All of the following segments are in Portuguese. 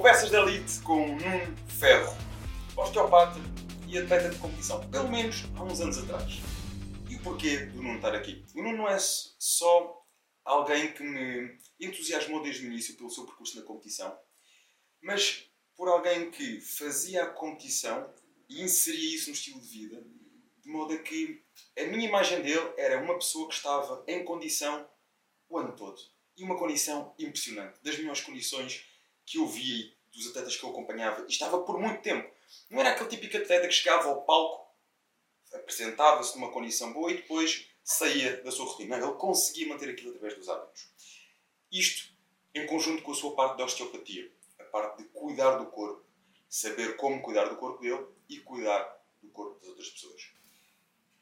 Conversas da Elite com Nuno Ferro, osteopata e atleta de competição, pelo menos há uns anos atrás. E o porquê do Nuno estar aqui? O Nuno não é só alguém que me entusiasmou desde o início pelo seu percurso na competição, mas por alguém que fazia a competição e inseria isso no estilo de vida, de modo a que a minha imagem dele era uma pessoa que estava em condição o ano todo. E uma condição impressionante, das melhores condições que eu vi dos atletas que eu acompanhava. E estava por muito tempo. Não era aquele típico atleta que chegava ao palco, apresentava-se numa condição boa e depois saía da sua rotina. Ele conseguia manter aquilo através dos hábitos. Isto em conjunto com a sua parte da osteopatia, a parte de cuidar do corpo, saber como cuidar do corpo dele e cuidar do corpo das outras pessoas.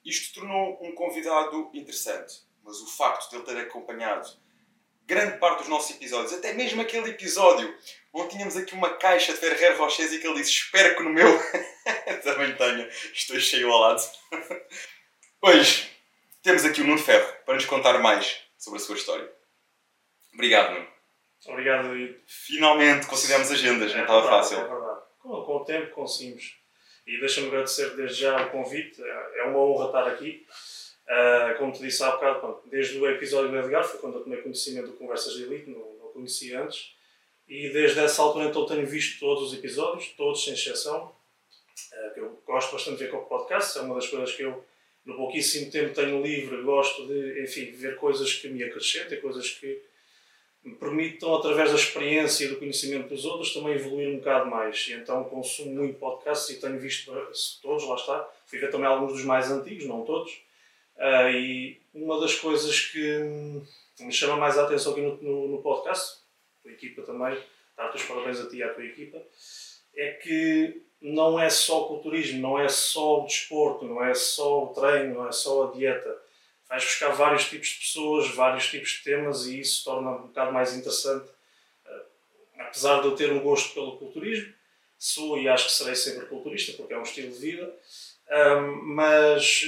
Isto tornou um convidado interessante, mas o facto de ele ter acompanhado grande parte dos nossos episódios, até mesmo aquele episódio onde tínhamos aqui uma caixa de Ferrer Rochers e que ele disse: Espero que no meu também tenha, estou cheio ao lado. Hoje temos aqui o Nuno Ferro para nos contar mais sobre a sua história. Obrigado, Nuno. Obrigado, David. Finalmente consideramos agendas, é não estava verdade, fácil. É verdade. Com, com o tempo conseguimos. E deixa-me agradecer desde já o convite, é uma honra estar aqui. Uh, como te disse há bocado, desde o episódio do Edgar, foi quando eu tomei conhecimento do Conversas de Elite, não, não conhecia antes. E desde essa altura então tenho visto todos os episódios, todos sem exceção. Uh, que eu gosto bastante de ver com o podcast, é uma das coisas que eu, no pouquíssimo tempo tenho livre, gosto de, enfim, ver coisas que me acrescentem, coisas que me permitam, através da experiência e do conhecimento dos outros, também evoluir um bocado mais. E então consumo muito podcasts e tenho visto todos, lá está. Fui ver também alguns dos mais antigos, não todos. Uh, e uma das coisas que me chama mais a atenção aqui no, no, no podcast, tua equipa também, dá-te os parabéns a ti e à tua equipa, é que não é só o culturismo, não é só o desporto, não é só o treino, não é só a dieta. Vais buscar vários tipos de pessoas, vários tipos de temas e isso torna um bocado mais interessante. Uh, apesar de eu ter um gosto pelo culturismo, sou e acho que serei sempre culturista porque é um estilo de vida, mas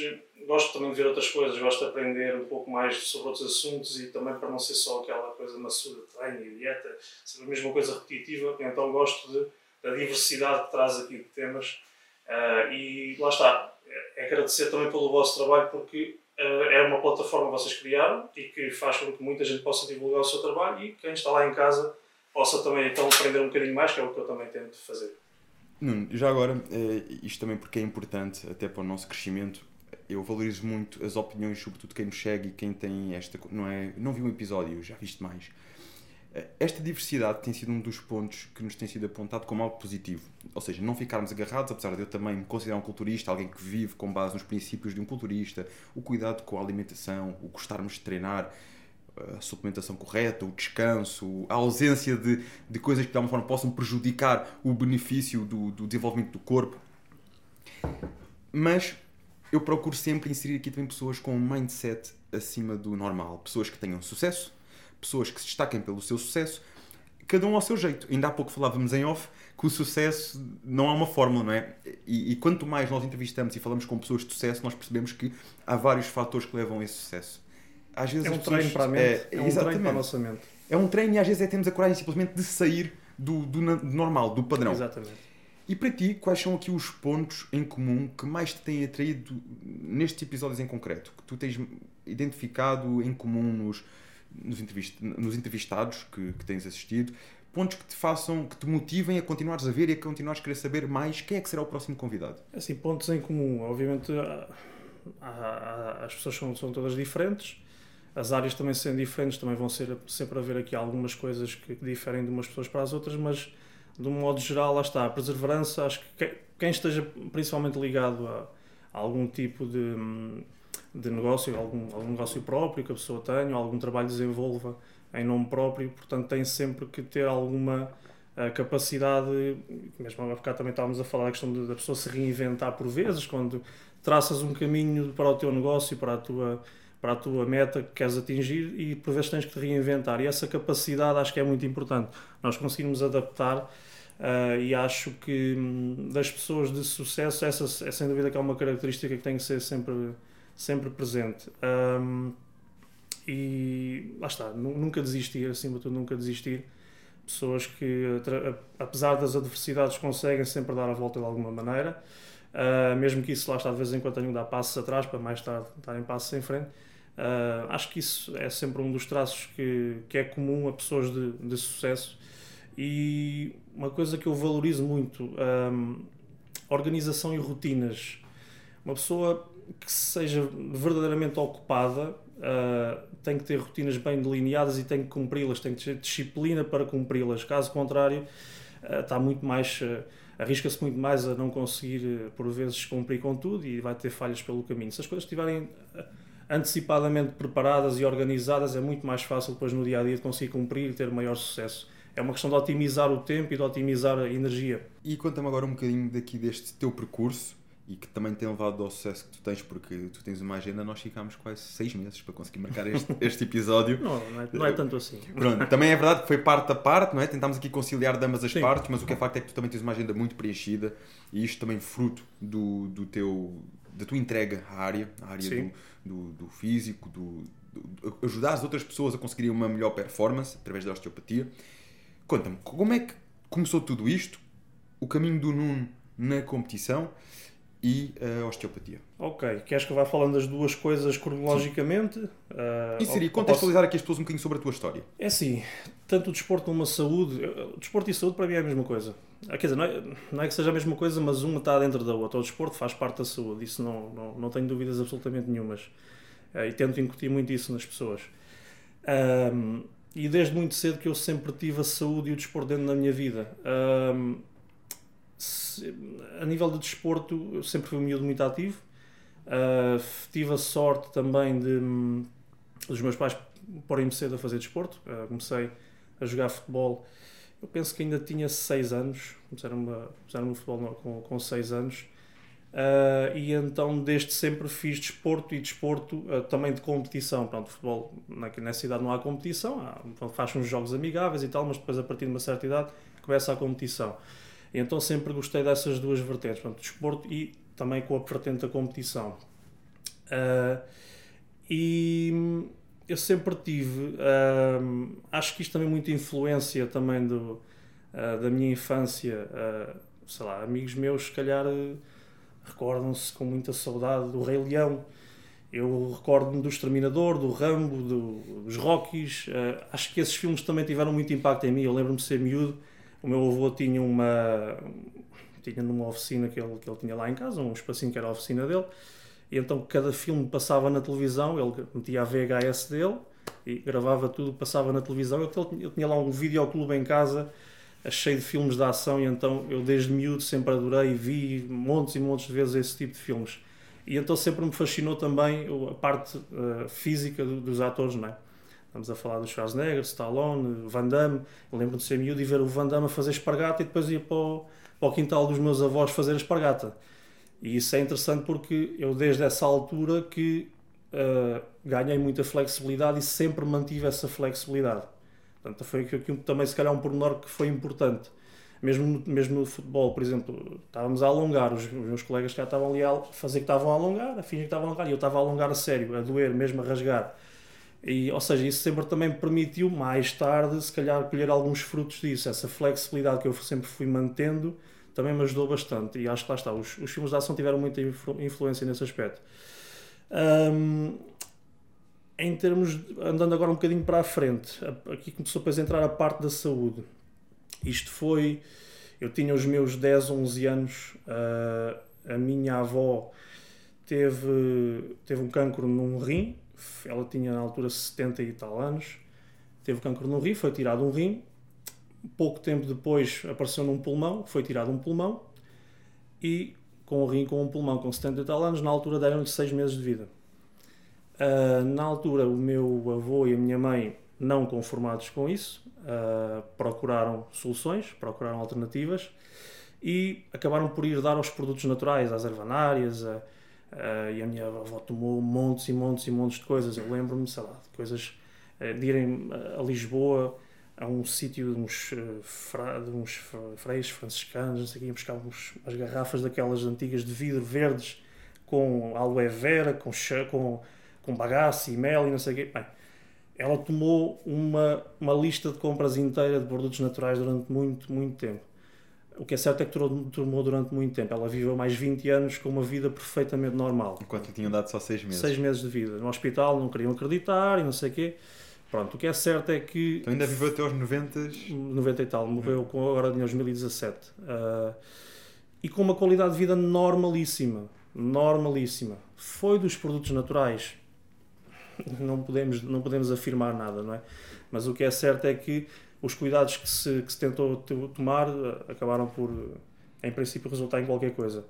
gosto também de ver outras coisas, gosto de aprender um pouco mais sobre outros assuntos e também para não ser só aquela coisa maçuda treino e dieta, ser a mesma coisa repetitiva, então gosto de, da diversidade que traz aqui de temas uh, e lá está, é agradecer também pelo vosso trabalho porque uh, é uma plataforma que vocês criaram e que faz com que muita gente possa divulgar o seu trabalho e quem está lá em casa possa também então aprender um bocadinho mais, que é o que eu também tento fazer. Nuno, já agora, eh, isto também porque é importante até para o nosso crescimento, eu valorizo muito as opiniões, sobretudo quem nos segue e quem tem esta. Não, é, não vi um episódio, já viste mais. Eh, esta diversidade tem sido um dos pontos que nos tem sido apontado como algo positivo. Ou seja, não ficarmos agarrados, apesar de eu também me considerar um culturista, alguém que vive com base nos princípios de um culturista, o cuidado com a alimentação, o gostarmos de treinar, a suplementação correta, o descanso, a ausência de, de coisas que de alguma forma possam prejudicar o benefício do, do desenvolvimento do corpo. Mas eu procuro sempre inserir aqui também pessoas com um mindset acima do normal. Pessoas que tenham sucesso, pessoas que se destaquem pelo seu sucesso, cada um ao seu jeito. Ainda há pouco falávamos em off que o sucesso não há uma fórmula, não é? E, e quanto mais nós entrevistamos e falamos com pessoas de sucesso, nós percebemos que há vários fatores que levam a esse sucesso às vezes é um treino para a mente, é, é um treino para a nossa mente. É um treino e às vezes é temos a coragem simplesmente de sair do, do, do normal, do padrão. Exatamente. E para ti, quais são aqui os pontos em comum que mais te têm atraído nestes episódios em concreto? Que tu tens identificado em comum nos, nos, entrevist, nos entrevistados que, que tens assistido? Pontos que te façam, que te motivem a continuares a ver e a continuares a querer saber mais quem é que será o próximo convidado? Assim, pontos em comum. Obviamente, há, há, as pessoas são, são todas diferentes as áreas também sendo diferentes, também vão ser sempre haver aqui algumas coisas que diferem de umas pessoas para as outras, mas de um modo geral, lá está, a perseverança, acho que quem esteja principalmente ligado a, a algum tipo de, de negócio, algum, algum negócio próprio que a pessoa tenha, algum trabalho desenvolva em nome próprio, portanto tem sempre que ter alguma uh, capacidade, mesmo a ficar também estávamos a falar da questão da pessoa se reinventar por vezes, quando traças um caminho para o teu negócio, para a tua para a tua meta que queres atingir e por vezes tens que te reinventar. E essa capacidade acho que é muito importante. Nós conseguimos adaptar uh, e acho que um, das pessoas de sucesso, essa é sem dúvida que é uma característica que tem que ser sempre, sempre presente. Um, e lá está, nunca desistir, acima de tudo, nunca desistir. pessoas que, apesar das adversidades, conseguem sempre dar a volta de alguma maneira, uh, mesmo que isso lá está de vez em quando tenham de dar passos atrás para mais tarde darem passos em frente. Uh, acho que isso é sempre um dos traços que, que é comum a pessoas de, de sucesso e uma coisa que eu valorizo muito, um, organização e rotinas. Uma pessoa que seja verdadeiramente ocupada uh, tem que ter rotinas bem delineadas e tem que cumpri-las, tem que ter disciplina para cumpri-las. Caso contrário, uh, está muito mais. Uh, arrisca-se muito mais a não conseguir, por vezes, cumprir com tudo e vai ter falhas pelo caminho. Se as coisas estiverem antecipadamente preparadas e organizadas, é muito mais fácil depois no dia a dia de conseguir cumprir e ter maior sucesso. É uma questão de otimizar o tempo e de otimizar a energia. E conta-me agora um bocadinho daqui deste teu percurso e que também tem levado ao sucesso que tu tens, porque tu tens uma agenda, nós ficámos quase seis meses para conseguir marcar este, este episódio. Não, não é, não é, tanto assim. Pronto, também é verdade que foi parte a parte, não é? Tentámos aqui conciliar de ambas as Sim. partes, mas o que é facto é que tu também tens uma agenda muito preenchida e isto também fruto do, do teu, da tua entrega à área, à área do, do, do, físico, do, do, ajudar as outras pessoas a conseguirem uma melhor performance através da osteopatia. Conta-me, como é que começou tudo isto? O caminho do Nuno na competição e a osteopatia. Ok, queres que eu vá falando das duas coisas cronologicamente? Uh, e seria contextualizar posso... aqui as pessoas um bocadinho sobre a tua história. É assim, tanto o desporto como a saúde, o desporto e a saúde para mim é a mesma coisa. Ah, quer dizer, não é, não é que seja a mesma coisa, mas uma está dentro da outra. O desporto faz parte da saúde, isso não, não, não tenho dúvidas absolutamente nenhumas. Uh, e tento incutir muito isso nas pessoas. Um, e desde muito cedo que eu sempre tive a saúde e o desporto dentro da minha vida. Um, a nível de desporto, eu sempre fui um miúdo muito ativo. Uh, tive a sorte também de um, dos meus pais porem-me cedo a fazer desporto. Uh, comecei a jogar futebol, eu penso que ainda tinha 6 anos, começaram-me começaram futebol com, com 6 anos. Uh, e então desde sempre fiz desporto e desporto uh, também de competição. Pronto, futebol nessa idade não há competição, faz uns jogos amigáveis e tal, mas depois a partir de uma certa idade começa a competição. Então sempre gostei dessas duas vertentes, portanto, desporto e também com a vertente da competição. Uh, e eu sempre tive, uh, acho que isto também muita influência também do, uh, da minha infância, sei lá, amigos meus se calhar recordam-se com muita saudade do Rei Leão, eu recordo-me do Exterminador, do Rambo, do, dos Rockies. Acho que esses filmes também tiveram muito impacto em mim. Eu lembro-me de ser miúdo o meu avô tinha uma tinha numa oficina que ele, que ele tinha lá em casa, um espacinho que era a oficina dele, e então cada filme passava na televisão, ele metia a VHS dele e gravava tudo, passava na televisão. Eu, eu tinha lá um videoclube em casa cheio de filmes de ação e então eu desde miúdo sempre adorei vi montes e montes de vezes esse tipo de filmes. E então sempre me fascinou também a parte uh, física do, dos atores, não é? Estamos a falar do Schwarzenegger, Stallone, Van Damme. Eu lembro de ser miúdo e ver o Van Damme a fazer espargata e depois ia para o, para o quintal dos meus avós fazer espargata. E isso é interessante porque eu desde essa altura que uh, ganhei muita flexibilidade e sempre mantive essa flexibilidade. Portanto, foi aqui também se calhar um pormenor que foi importante. Mesmo, mesmo no futebol, por exemplo, estávamos a alongar, os, os meus colegas já estavam ali a fazer que estavam a alongar, a fingir que estavam a alongar, e eu estava a alongar a sério, a doer, mesmo a rasgar. E, ou seja, isso sempre também permitiu, mais tarde, se calhar, colher alguns frutos disso. Essa flexibilidade que eu sempre fui mantendo também me ajudou bastante. E acho que lá está, os, os filmes de ação tiveram muita influ, influência nesse aspecto. Um, em termos, andando agora um bocadinho para a frente, aqui começou depois a entrar a parte da saúde. Isto foi, eu tinha os meus 10, 11 anos, uh, a minha avó teve, teve um cancro num rim, ela tinha na altura 70 e tal anos, teve câncer no rim, foi tirado um rim, pouco tempo depois apareceu num pulmão, foi tirado um pulmão, e com o rim com um pulmão com 70 e tal anos, na altura deram-lhe 6 meses de vida. Uh, na altura, o meu avô e a minha mãe, não conformados com isso, uh, procuraram soluções, procuraram alternativas e acabaram por ir dar aos produtos naturais, às ervanárias, a, Uh, e a minha avó tomou montes e montes e montes de coisas. Eu lembro-me, sei lá, de coisas uh, de irem a Lisboa a um sítio de uns, uh, fra, de uns freios franciscanos, não sei o quê, buscar uns, umas garrafas daquelas antigas de vidro verdes com aloe vera, com, com, com bagaço e mel e não sei o quê. Bem, ela tomou uma, uma lista de compras inteira de produtos naturais durante muito, muito tempo. O que é certo é que tomou durante muito tempo. Ela viveu mais 20 anos com uma vida perfeitamente normal. Enquanto lhe tinham dado só 6 meses. 6 meses de vida. No hospital não queriam acreditar e não sei o quê. Pronto, o que é certo é que. Então ainda viveu até aos 90. 90 e tal, morreu com, agora em 2017. Uh, e com uma qualidade de vida normalíssima. Normalíssima. Foi dos produtos naturais. Não podemos, não podemos afirmar nada, não é? Mas o que é certo é que os cuidados que se, que se tentou tomar ah, acabaram por, em princípio, resultar em qualquer coisa.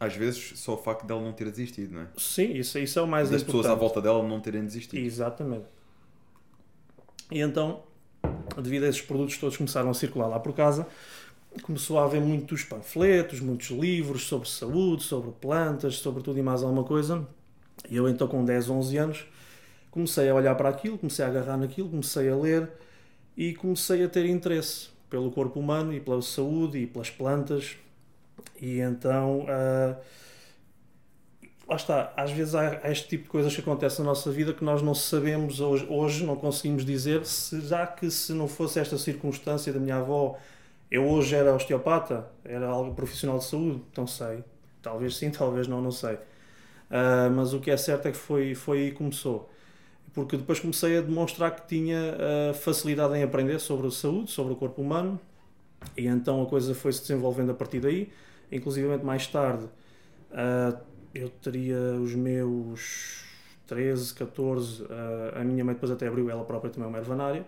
Às vezes, só o facto dela não ter desistido, não é? Sim, isso, isso é o mais das importante. Das pessoas à volta dela não terem desistido. Exatamente. E então, devido a esses produtos todos começaram a circular lá por casa, começou a haver muitos panfletos, muitos livros sobre saúde, sobre plantas, sobre tudo e mais alguma coisa. E eu então com 10, 11 anos comecei a olhar para aquilo, comecei a agarrar naquilo, comecei a ler e comecei a ter interesse pelo corpo humano e pela saúde e pelas plantas. E então uh, lá está, às vezes há, este tipo de coisas que acontecem na nossa vida que nós não sabemos hoje, hoje não conseguimos dizer se já que se não fosse esta circunstância da minha avó, eu hoje era osteopata, era algo profissional de saúde, não sei. Talvez sim, talvez não, não sei. Uh, mas o que é certo é que foi, foi aí que começou. Porque depois comecei a demonstrar que tinha uh, facilidade em aprender sobre a saúde, sobre o corpo humano, e então a coisa foi se desenvolvendo a partir daí. Inclusive mais tarde, uh, eu teria os meus 13, 14, uh, a minha mãe depois até abriu ela própria também uma ervanária,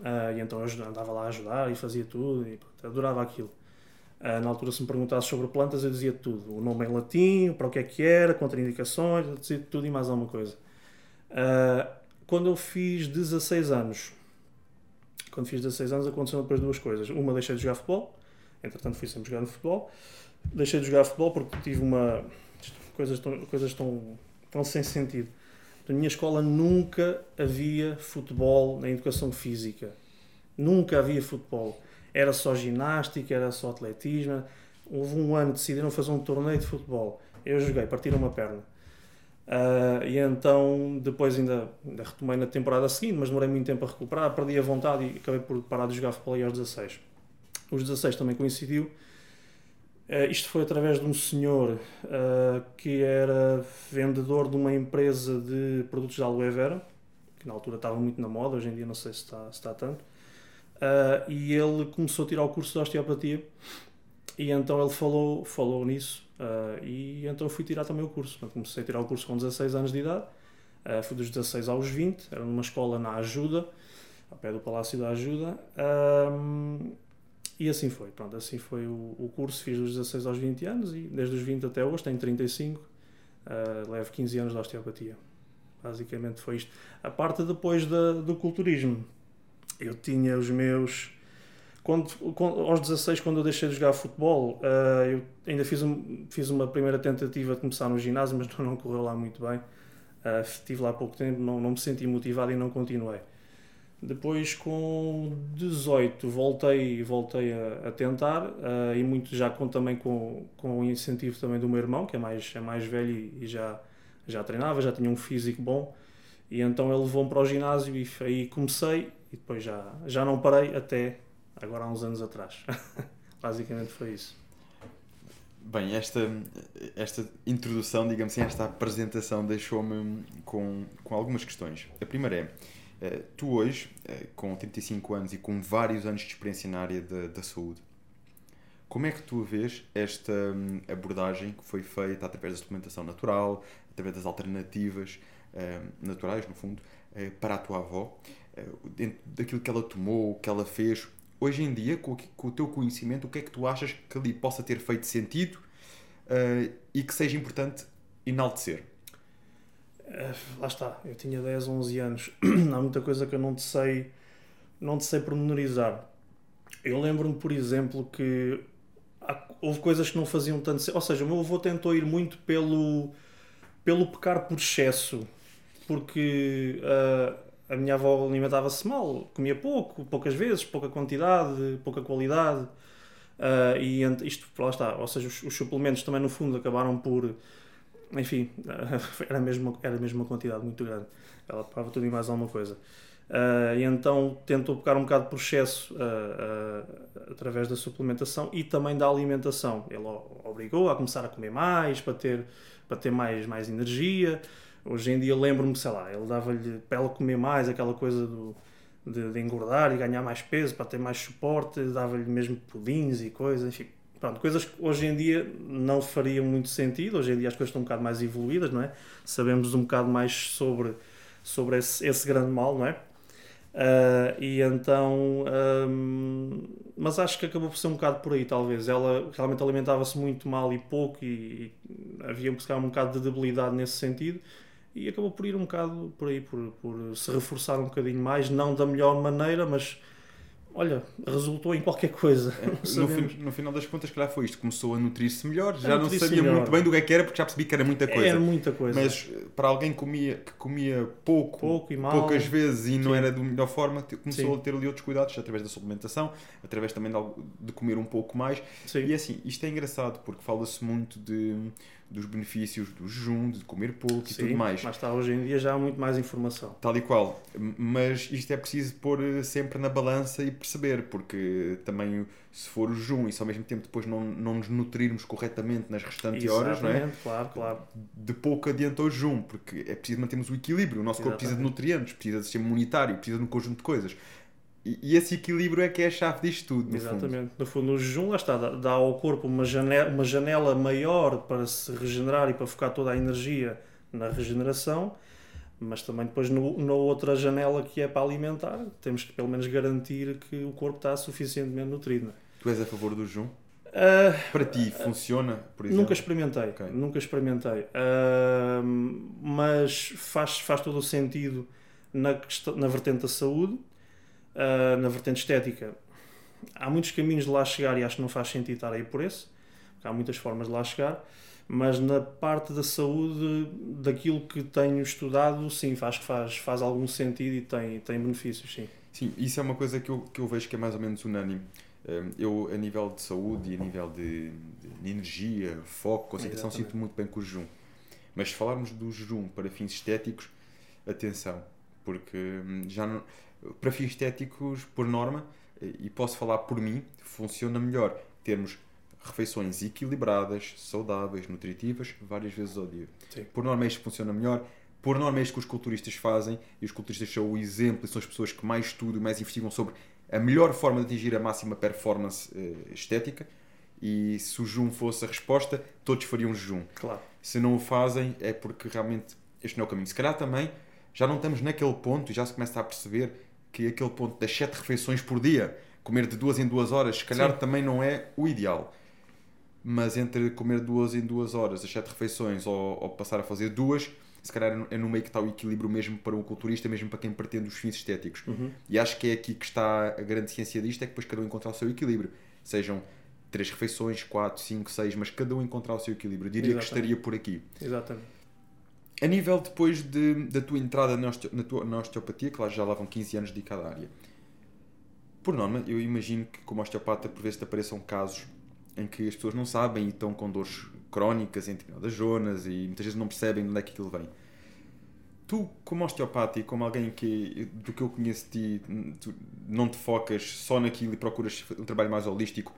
uh, e então eu andava lá a ajudar e fazia tudo, e pronto, adorava aquilo. Na altura, se me perguntasse sobre plantas, eu dizia tudo. O nome em latim, para o que é que era, contraindicações, tudo e mais alguma coisa. Uh, quando eu fiz 16 anos, quando fiz 16 anos, aconteceram depois duas coisas. Uma, deixei de jogar futebol, entretanto, fui sempre jogar no futebol. Deixei de jogar futebol porque tive uma coisas tão, coisas tão, tão sem sentido. Na minha escola nunca havia futebol na educação física. Nunca havia futebol. Era só ginástica, era só atletismo. Houve um ano que decidiram fazer um torneio de futebol. Eu joguei, partiram uma perna. Uh, e então, depois ainda, ainda, retomei na temporada seguinte, mas demorei muito tempo a recuperar, perdi a vontade e acabei por parar de jogar futebol aos 16. Os 16 também coincidiu Uh, isto foi através de um senhor uh, que era vendedor de uma empresa de produtos de aloe vera, que na altura estava muito na moda, hoje em dia não sei se está, se está tanto. E ele começou a tirar o curso de osteopatia e então ele falou, falou nisso e então fui tirar também o curso. comecei a tirar o curso com 16 anos de idade, fui dos 16 aos 20, era numa escola na Ajuda, ao pé do Palácio da Ajuda. E assim foi, pronto, assim foi o, o curso, fiz dos 16 aos 20 anos e desde os 20 até hoje tenho 35, uh, levo 15 anos de osteopatia. Basicamente foi isto. A parte depois do culturismo, eu tinha os meus. Quando, quando, aos 16, quando eu deixei de jogar futebol, uh, eu ainda fiz, um, fiz uma primeira tentativa de começar no ginásio, mas não, não correu lá muito bem. Uh, estive lá pouco tempo, não, não me senti motivado e não continuei. Depois, com 18, voltei, voltei a, a tentar, uh, e muito já com, também com, com o incentivo também do meu irmão, que é mais, é mais velho e, e já, já treinava, já tinha um físico bom, e então ele levou-me para o ginásio e aí comecei, e depois já, já não parei até agora há uns anos atrás. Basicamente foi isso. Bem, esta, esta introdução, digamos assim, esta apresentação deixou-me com, com algumas questões. A primeira é eh, tu hoje, uh, com 35 anos e com vários anos de experiência na área da, da saúde, como é que tu vês esta um, abordagem que foi feita através da suplementação natural, através das alternativas um, naturais, no fundo, uh, para a tua avó, dentro daquilo que ela tomou, que ela fez? Hoje em dia, com, o teu conhecimento, o que é que tu achas que ali possa ter feito sentido e que seja importante enaltecer? Eh, lá está, eu tinha 10, 11 anos, há muita coisa que eu não te sei, não te sei pormenorizar. Eu lembro-me, por exemplo, que houve coisas que não faziam tanto ou seja, o meu avô tentou ir muito pelo, pelo pecar por excesso, porque uh, a minha avó alimentava-se mal, comia pouco, poucas vezes, pouca quantidade, pouca qualidade, uh, e isto, lá está, ou seja, os, os suplementos também no fundo acabaram por enfim, era mesmo, era mesmo uma quantidade muito grande. Ela pagava tudo e mais alguma coisa. Uh, e então tentou pegar um bocado processo uh, uh, através da suplementação e também da alimentação. Ele obrigou a começar a comer mais para ter, para ter mais, mais energia. Hoje em dia lembro-me, sei lá, ele dava-lhe para ela comer mais aquela coisa do, de, de, engordar e ganhar mais peso para ter mais suporte, dava-lhe mesmo pudins e coisas, enfim. Pronto, coisas que hoje em dia não fariam muito sentido, hoje em dia as coisas estão um bocado mais evoluídas, não é? Sabemos um bocado mais sobre, sobre esse, esse grande mal, não é? Uh, e então, um, mas acho que acabou por ser um bocado por aí, talvez. Ela realmente alimentava-se muito mal e pouco, e, e havia um bocado de debilidade nesse sentido, e acabou por ir um bocado por aí, por, por se reforçar um bocadinho mais, não da melhor maneira, mas olha, resultou em qualquer coisa. É, no, no, final das contas, claro, foi isto. Começou a nutrir-se melhor, já não sabia melhor. muito bem do que, é que era, porque já percebi que era muita coisa. Era muita coisa. Mas eh, para alguém que comia, que comia pouco, pouco e mal, poucas vezes e Sim. não era da melhor forma, começou Sim. a ter ali outros cuidados, através da suplementação, através também de, de comer um pouco mais. Sim. E assim, isto é engraçado, porque fala-se muito de dos benefícios do jejum, de comer pouco Sim, e tudo mais. Mas está, hoje em dia já há muito mais informação. Tal e qual. Mas isto é preciso pôr eh, sempre na balança e perceber, porque também se for o jejum e se ao mesmo tempo depois não, não nos nutrirmos corretamente nas restantes Exatamente, horas, não é? claro, claro. De pouco adianta o jejum, porque é preciso mantermos o equilíbrio. O nosso Exatamente. corpo precisa de nutrientes, precisa de sistema imunitário, precisa de um conjunto de coisas. E, esse equilíbrio é que é a chave disto tudo. Exatamente. Fundo. No fundo, o jejum lá está, dá, dá ao corpo uma janela, uma janela maior para se regenerar e para focar toda a energia na regeneração, mas também depois no, na outra janela que é para alimentar, temos que pelo menos garantir que o corpo está suficientemente nutrido. É? Tu és a favor do jejum? Uh, para ti funciona, por exemplo? Nunca experimentei, okay. nunca experimentei, uh, mas faz, faz todo o sentido na, na vertente da saúde Uh, na vertente estética, há muitos caminhos de lá chegar e acho que não faz sentido estar aí por esse, porque há muitas formas de lá chegar, mas na parte da saúde, daquilo que tenho estudado, sim, faz que faz, faz algum sentido e tem, tem benefícios, sim. Sim, isso é uma coisa que eu, que eu vejo que é mais ou menos unânime. Ah, eu, a nível de saúde e a nível de, de energia, foco, concentração, sinto muito bem com o jejum. Mas se falarmos do jejum para fins estéticos, atenção, porque hum, já não para fins estéticos, por norma, e posso falar por mim, funciona melhor termos refeições equilibradas, saudáveis, nutritivas, várias vezes ao dia. Sim. Por norma, isto funciona melhor. Por norma, é isto que os culturistas fazem, e os culturistas são o exemplo e são as pessoas que mais estudam e mais investigam sobre a melhor forma de atingir a máxima performance uh, estética. E se o jejum fosse a resposta, todos fariam jejum. Claro. Se não o fazem, é porque realmente este não é o caminho. Se calhar também já não estamos naquele ponto e já se começa a perceber que aquele ponto das 7 refeições por dia, comer de duas em duas horas, se calhar Sim. também não é o ideal. Mas entre comer duas em duas horas, as 7 refeições, ou, ou, passar a fazer duas, se calhar é no meio que está o equilíbrio mesmo para um culturista, mesmo para quem pretende os fins estéticos. Uhum. E acho que é aqui que está a grande ciência disto, é que depois cada um encontrar o seu equilíbrio. Sejam três refeições, quatro, cinco, seis, mas cada um encontrar o seu equilíbrio. Eu diria Exatamente. que estaria por aqui. Exatamente. A nível depois de, da tua entrada na, tua, na osteopatia, claro, já vão 15 anos dedicado à área. Por norma, eu imagino que como osteopata por vezes te apareçam casos em que as pessoas não sabem e estão com dores crónicas em determinadas zonas e muitas vezes não percebem de onde é que aquilo vem. Tu, como osteopata e como alguém que, do que eu conheço de ti, não te focas só naquilo e procuras um trabalho mais holístico,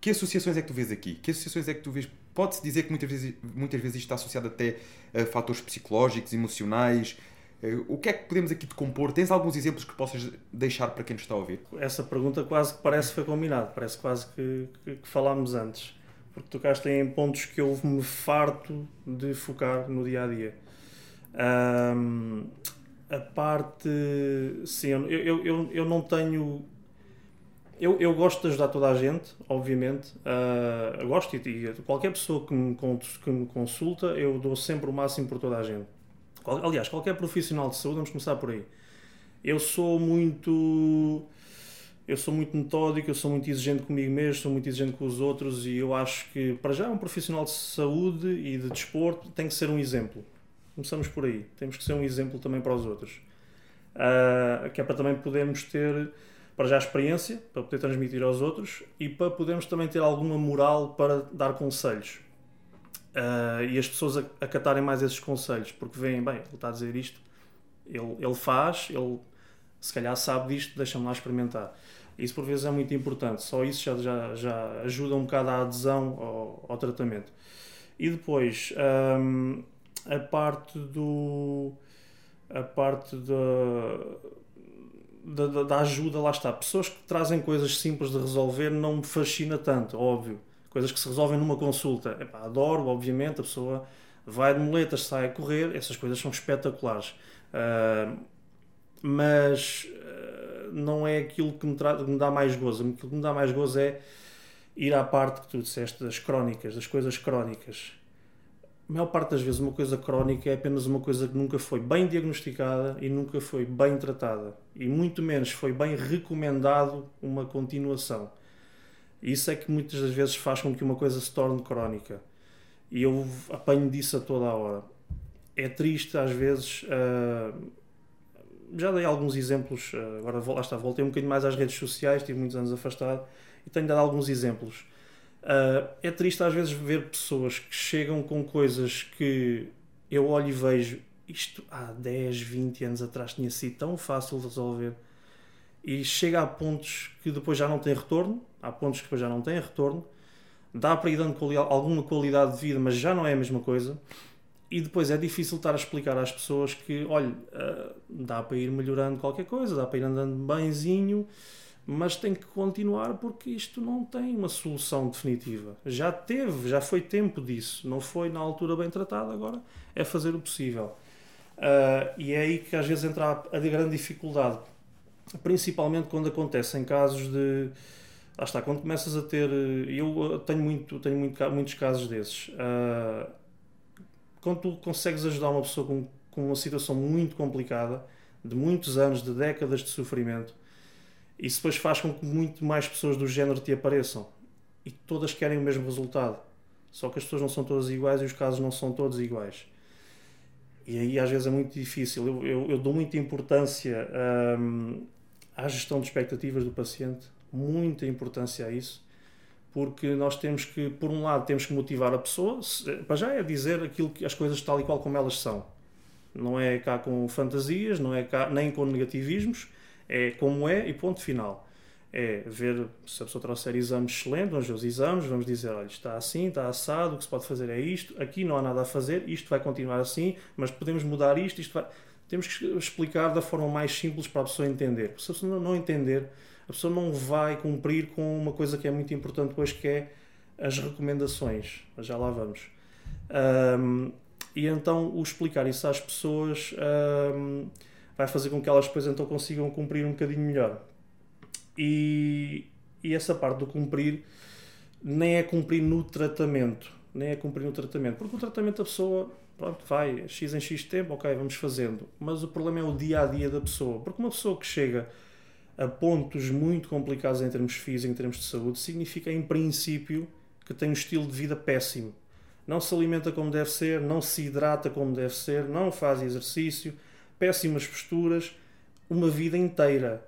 que associações é que tu vês aqui? Que associações é que tu vês Pode-se dizer que muitas vezes, muitas vezes isto está associado até a fatores psicológicos, emocionais. Eh, o que é que podemos aqui decompor? Tens alguns exemplos que possas deixar para quem nos está a ouvir? Essa pergunta quase que parece que foi combinado, parece quase que, que, que falámos antes. Porque tocaste em pontos que eu me farto de focar no dia a dia. Um, a parte. Sim, eu, eu, eu, eu não tenho eu, eu gosto de ajudar toda a gente, obviamente. Uh, gosto e, qualquer pessoa que me, que me consulta, eu dou sempre o máximo por toda a gente. Aliás, qualquer profissional de saúde, vamos começar por aí. Eu sou muito. Eu sou muito metódico, eu sou muito exigente comigo mesmo, sou muito exigente com os outros e eu acho que, para já, um profissional de saúde e de desporto tem que ser um exemplo. Começamos por aí. Temos que ser um exemplo também para os outros. Uh, que é para também podermos ter para já a experiência, para poder transmitir aos outros e para podermos também ter alguma moral para dar conselhos. Uh, e as pessoas acatarem mais esses conselhos, porque veem, bem, ele está a dizer isto, ele, ele faz, ele se calhar sabe disto, deixa-me lá experimentar. Isso por vezes é muito importante, só isso já, já, já ajuda um bocado à adesão ao, ao tratamento. E depois, um, a parte do. a parte da, da, da, ajuda, lá está. Pessoas que trazem coisas simples de resolver não me fascina tanto, óbvio. Coisas que se resolvem numa consulta. Epá, adoro, obviamente, a pessoa vai de moletas, sai a correr, essas coisas são espetaculares. Uh, mas uh, não é aquilo que me, que me, dá mais gozo. Aquilo que me dá mais gozo é ir à parte que tu disseste das crónicas, das coisas crónicas. A maior parte das vezes, uma coisa crónica é apenas uma coisa que nunca foi bem diagnosticada e nunca foi bem tratada. E muito menos foi bem recomendado uma continuação. Isso é que muitas das vezes faz com que uma coisa se torne crónica. E eu apanho disso a toda a hora. É triste, às vezes. Uh, já dei alguns exemplos, uh, agora lá está, voltei um bocadinho mais às redes sociais, tive muitos anos afastado e tenho dado alguns exemplos. Uh, é triste às vezes ver pessoas que chegam com coisas que eu olho e vejo isto há 10, 20 anos atrás tinha sido tão fácil de resolver e chega a pontos que depois já não tem retorno, há pontos que depois já não têm retorno, dá para ir dando quali alguma qualidade de vida, mas já não é a mesma coisa. E depois é difícil estar a explicar às pessoas que, olha, uh, dá para ir melhorando qualquer coisa, dá para ir andando bemzinho, mas tem que continuar porque isto não tem uma solução definitiva. Já teve, já foi tempo disso, não foi na altura bem tratado, agora é fazer o possível. Uh, e é aí que às vezes entra a, a grande dificuldade, principalmente quando acontecem casos de. Lá está, quando começas a ter. Eu tenho, muito, tenho muito, muitos casos desses. Uh, quando tu consegues ajudar uma pessoa com, com uma situação muito complicada, de muitos anos, de décadas de sofrimento, isso depois faz com que muito mais pessoas do género te apareçam e todas querem o mesmo resultado. Só que as pessoas não são todas iguais e os casos não são todos iguais. E aí às vezes é muito difícil. Eu, eu, eu dou muita importância hum, à gestão de expectativas do paciente, muita importância a isso, porque nós temos que, por um lado, temos que motivar a pessoa, para já é dizer aquilo que as coisas tal e qual como elas são. Não é cá com fantasias, não é cá nem com negativismos, é como é e ponto final. É ver se a pessoa trouxer exames excelentes, vamos ver os exames, vamos dizer, olha, está assim, está assado, o que se pode fazer é isto, aqui não há nada a fazer, isto vai continuar assim, mas podemos mudar isto, isto vai... Temos que explicar da forma mais simples para a pessoa entender. Se a pessoa não entender, a pessoa não vai cumprir com uma coisa que é muito importante hoje, que é as recomendações. Já lá vamos. Um, e então o explicar isso às pessoas um, vai fazer com que elas depois então consigam cumprir um bocadinho melhor. E, e essa parte do cumprir nem é cumprir no tratamento, nem é cumprir no tratamento, porque o tratamento a pessoa pronto, vai, X em X tempo, ok, vamos fazendo. Mas o problema é o dia a dia da pessoa, porque uma pessoa que chega a pontos muito complicados em termos físicos, em termos de saúde, significa em princípio que tem um estilo de vida péssimo. Não se alimenta como deve ser, não se hidrata como deve ser, não faz exercício, péssimas posturas, uma vida inteira.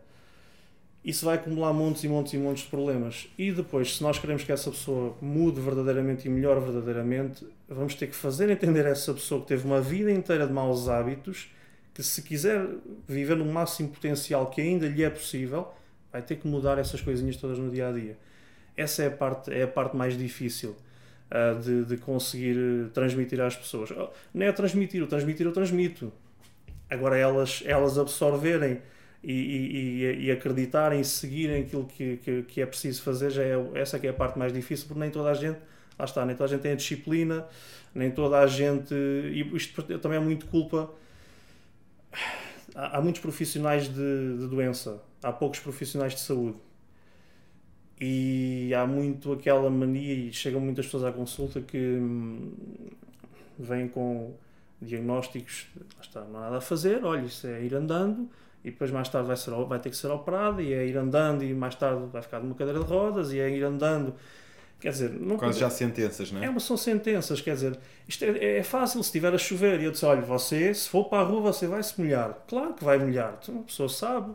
Isso vai acumular montes e montes e montes de problemas. E depois, se nós queremos que essa pessoa mude verdadeiramente e melhore verdadeiramente, vamos ter que fazer entender essa pessoa que teve uma vida inteira de maus hábitos, que se quiser viver no máximo potencial que ainda lhe é possível, vai ter que mudar essas coisinhas todas no dia a dia. Essa é a parte, é a parte mais difícil uh, de, de conseguir transmitir às pessoas. Não é transmitir, o transmitir eu transmito Agora elas, elas absorverem e, e, e acreditarem seguirem aquilo que, que, que, é preciso fazer, já é, essa que é a parte mais difícil, porque nem toda a gente, lá está, nem toda a gente tem a disciplina, nem toda a gente, e isto também é muito culpa, há, há muitos profissionais de, de doença, há poucos profissionais de saúde, e há muito aquela mania, e chegam muitas pessoas à consulta que hum, vêm com diagnósticos, está, não há nada a fazer, olha, isso é ir andando e depois mais tarde vai, ser, vai ter que ser operado e é ir andando e mais tarde vai ficar numa cadeira de rodas e é ir andando. Quer dizer, não Quase já sentenças, não é? É, são sentenças, quer dizer, isto é, é fácil se estiver a chover e eu disse, olha, você, se for para a rua, você vai se molhar. Claro que vai molhar, então, a pessoa sabe,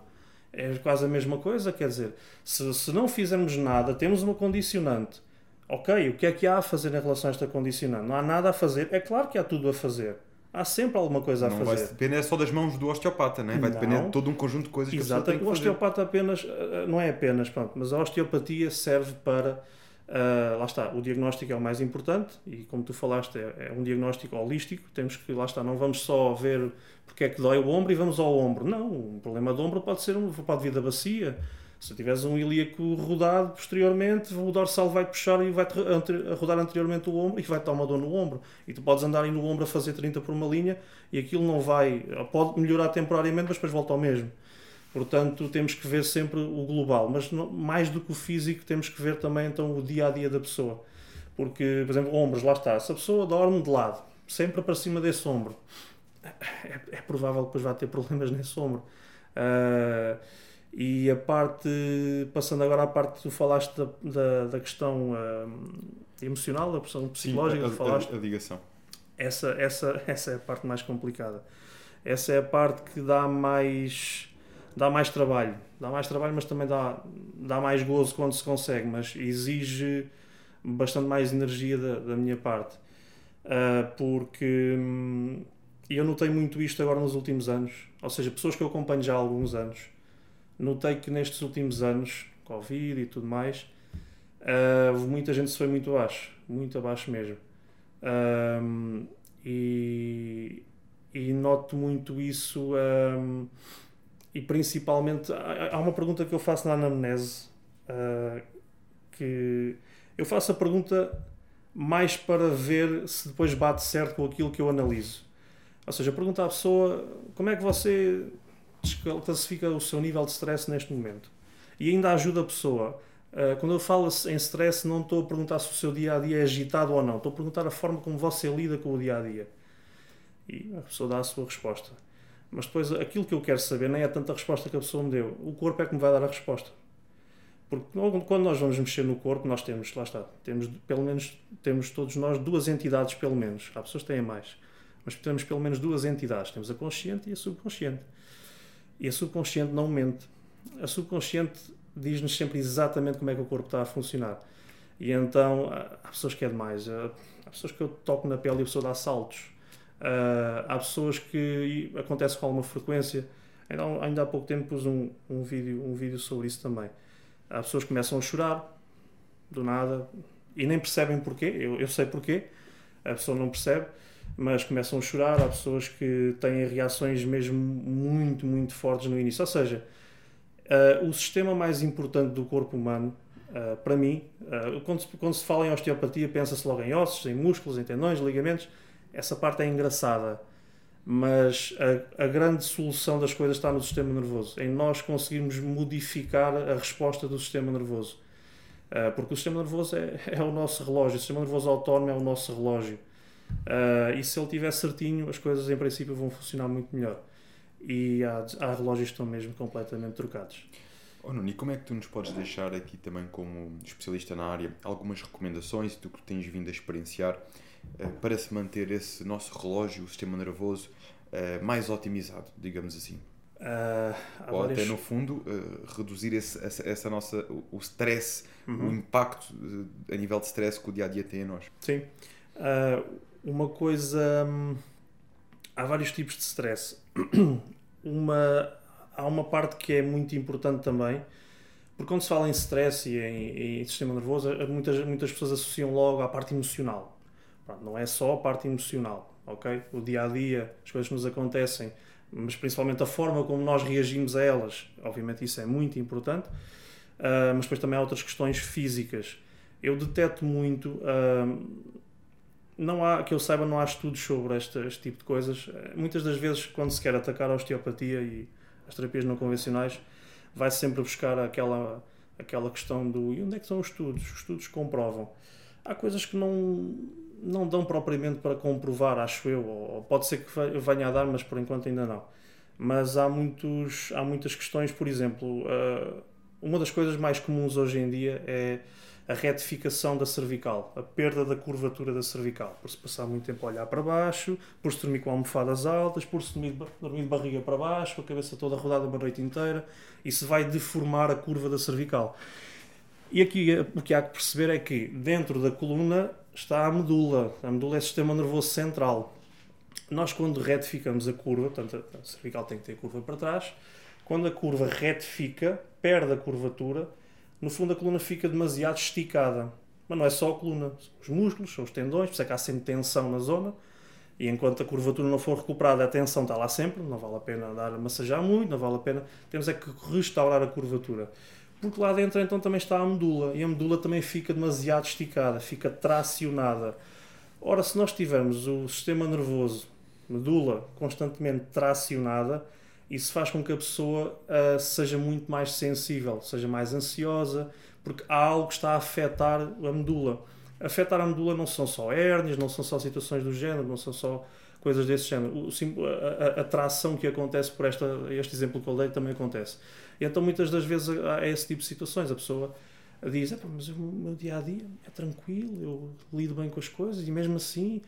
é quase a mesma coisa, quer dizer, se, se não fizermos nada, temos uma condicionante, Ok, o que é que há a fazer em relação a esta condicionante? Não há nada a fazer. É claro que há tudo a fazer. Há sempre alguma coisa a Não fazer. vai depender só das mãos do osteopata, né? vai depender Não. de todo um conjunto de coisas que a Exato, pessoa tem que o fazer. osteopata apenas, eh, não é apenas, pronto, mas a osteopatia serve para, ah, lá está, o diagnóstico é o mais importante e como tu falaste é, é um diagnóstico holístico, temos que, lá está, não vamos só ver porque é que dói o ombro e vamos ao ombro, não, um problema de ombro pode ser um, pode vir da bacia, se tiveres um ilíaco rodado posteriormente, o dorsal vai puxar e vai rodar anteriormente o ombro e vai dar uma dor no ombro. E tu podes andar aí no ombro a fazer 30 por uma linha e aquilo não vai, pode melhorar temporariamente, mas depois volta ao mesmo. Portanto, temos que ver sempre o global, mas mais do que o físico, temos que ver também então o dia a dia da pessoa. Porque, por exemplo, ombros, lá está. Se a pessoa dorme de lado, sempre para cima desse ombro, é, é provável que depois vai ter problemas nesse ombro. Ah, e a parte, passando agora à parte que tu falaste da, da, da questão ah, emocional, da questão Sim, psicológica a, que falaste, a, a ligação. essa, essa, essa é a parte mais complicada. Essa é a parte que dá mais, dá mais trabalho. Dá mais trabalho, mas também dá, dá mais gozo quando se consegue, mas exige bastante mais energia da, da minha parte. Ah, porque hum, eu notei muito isto agora nos últimos anos. Ou seja, pessoas que eu acompanho já há alguns anos, notei que nestes últimos anos, Covid e tudo mais, houve muita gente se foi muito abaixo. Muito abaixo mesmo. Um, e, e noto muito isso um, e principalmente há uma pergunta que eu faço na anamnese uh, que eu faço a pergunta mais para ver se depois bate certo com aquilo que eu analiso ou seja, pergunta à pessoa como é que você classifica o seu nível de stress neste momento e ainda ajuda a pessoa Uh, quando eu falo em stress, não estou a perguntar se o seu dia a dia é agitado ou não, estou a perguntar a forma como você lida com o dia a dia. E a pessoa dá a sua resposta. Mas depois aquilo que eu quero saber nem é tanta resposta que a pessoa me deu, o corpo é que me vai dar a resposta. Porque quando nós vamos mexer no corpo, nós temos, lá está, temos pelo menos, temos todos nós duas entidades, pelo menos. Há pessoas que têm mais, mas temos pelo menos duas entidades: temos a consciente e a subconsciente. E a subconsciente não mente. A subconsciente diz-nos sempre exatamente como é que o corpo está a funcionar. E então há pessoas que é demais. Há pessoas que eu toco na pele e a pessoa dá saltos. Há pessoas que acontece com alguma frequência. Ainda, ainda há pouco tempo pus um, um, vídeo, um vídeo sobre isso também. Há pessoas que começam a chorar do nada e nem percebem porquê. Eu, eu sei porquê. A pessoa não percebe, mas começam a chorar. Há pessoas que têm reações mesmo muito, muito fortes no início. Ou seja, Uh, o sistema mais importante do corpo humano, uh, para mim, uh, quando, se, quando se fala em osteopatia, pensa-se logo em ossos, em músculos, em tendões, ligamentos. Essa parte é engraçada, mas a, a, grande solução das coisas está no sistema nervoso, em nós conseguirmos modificar a resposta do sistema nervoso. porque o sistema nervoso é, é, o nosso relógio, o sistema nervoso autónomo é o nosso relógio. E se ele estiver certinho, as coisas em princípio vão funcionar muito melhor e há, há, relógios que estão mesmo completamente trocados. Oh, Nuno, e como é que tu nos podes deixar aqui também como especialista na área algumas recomendações do que tens vindo a experienciar uh, para se manter esse nosso relógio, o sistema nervoso, uh, mais otimizado, digamos assim? Uh, Ou várias... até no fundo reduzir esse, essa, essa, nossa, o, o stress, uhum. o impacto a nível de stress que o dia a dia tem a nós. Sim. Uma coisa. Hum, há vários tipos de stress. Uma, há uma parte que é muito importante também, porque quando se fala em stress e em, em sistema nervoso, muitas, muitas pessoas associam logo à parte emocional. Pronto, não é só a parte emocional, ok? O dia a dia, as coisas que nos acontecem, mas principalmente a forma como nós reagimos a elas, obviamente isso é muito importante, uh, mas depois também há outras questões físicas. Eu deteto muito. Uh, não há, que eu saiba, não há estudos sobre este, este, tipo de coisas. Muitas das vezes, quando se quer atacar a osteopatia e as terapias não convencionais, vai -se sempre buscar aquela, aquela questão do e onde é que são os estudos? Os estudos comprovam. Há coisas que não, não dão propriamente para comprovar, acho eu, ou pode ser que venha a dar, mas por enquanto ainda não. Mas há, muitos, há muitas questões, por exemplo, uma das coisas mais comuns hoje em dia é a retificação da cervical, a perda da curvatura da cervical, por se passar muito tempo a olhar para baixo, por se dormir com almofadas altas, por se dormir, dormir de barriga para baixo, a cabeça toda rodada uma noite inteira, isso vai deformar a curva da cervical. E aqui eh, o que há que perceber é que dentro da coluna está a medula. A medula é o sistema nervoso central. Nós, quando retificamos a curva, portanto, a cervical tem que ter curva para trás, quando a curva retifica, perde a curvatura, no fundo a coluna fica demasiado esticada. Mas não é só a coluna, são os músculos, são os tendões, por isso é que há sempre tensão na zona. E enquanto a curvatura não for recuperada, a tensão está lá sempre, não vale a pena dar a massajar muito, não vale a pena. Temos é que restaurar a curvatura. Porque lá dentro então também está a medula, e a medula também fica demasiado esticada, fica tracionada. Ora, se nós tivermos o sistema nervoso, medula, constantemente tracionada, isso faz com que a pessoa uh, seja muito mais sensível, seja mais ansiosa, porque há algo que está a afetar a medula. Afetar a medula não são só hérnias, não são só situações do género, não são só coisas desse género. O, a, a, a tração que acontece por esta, este exemplo que eu dei também acontece. E então muitas das vezes há esse tipo de situações. A pessoa diz, mas o meu dia a dia é tranquilo, eu lido bem com as coisas e mesmo assim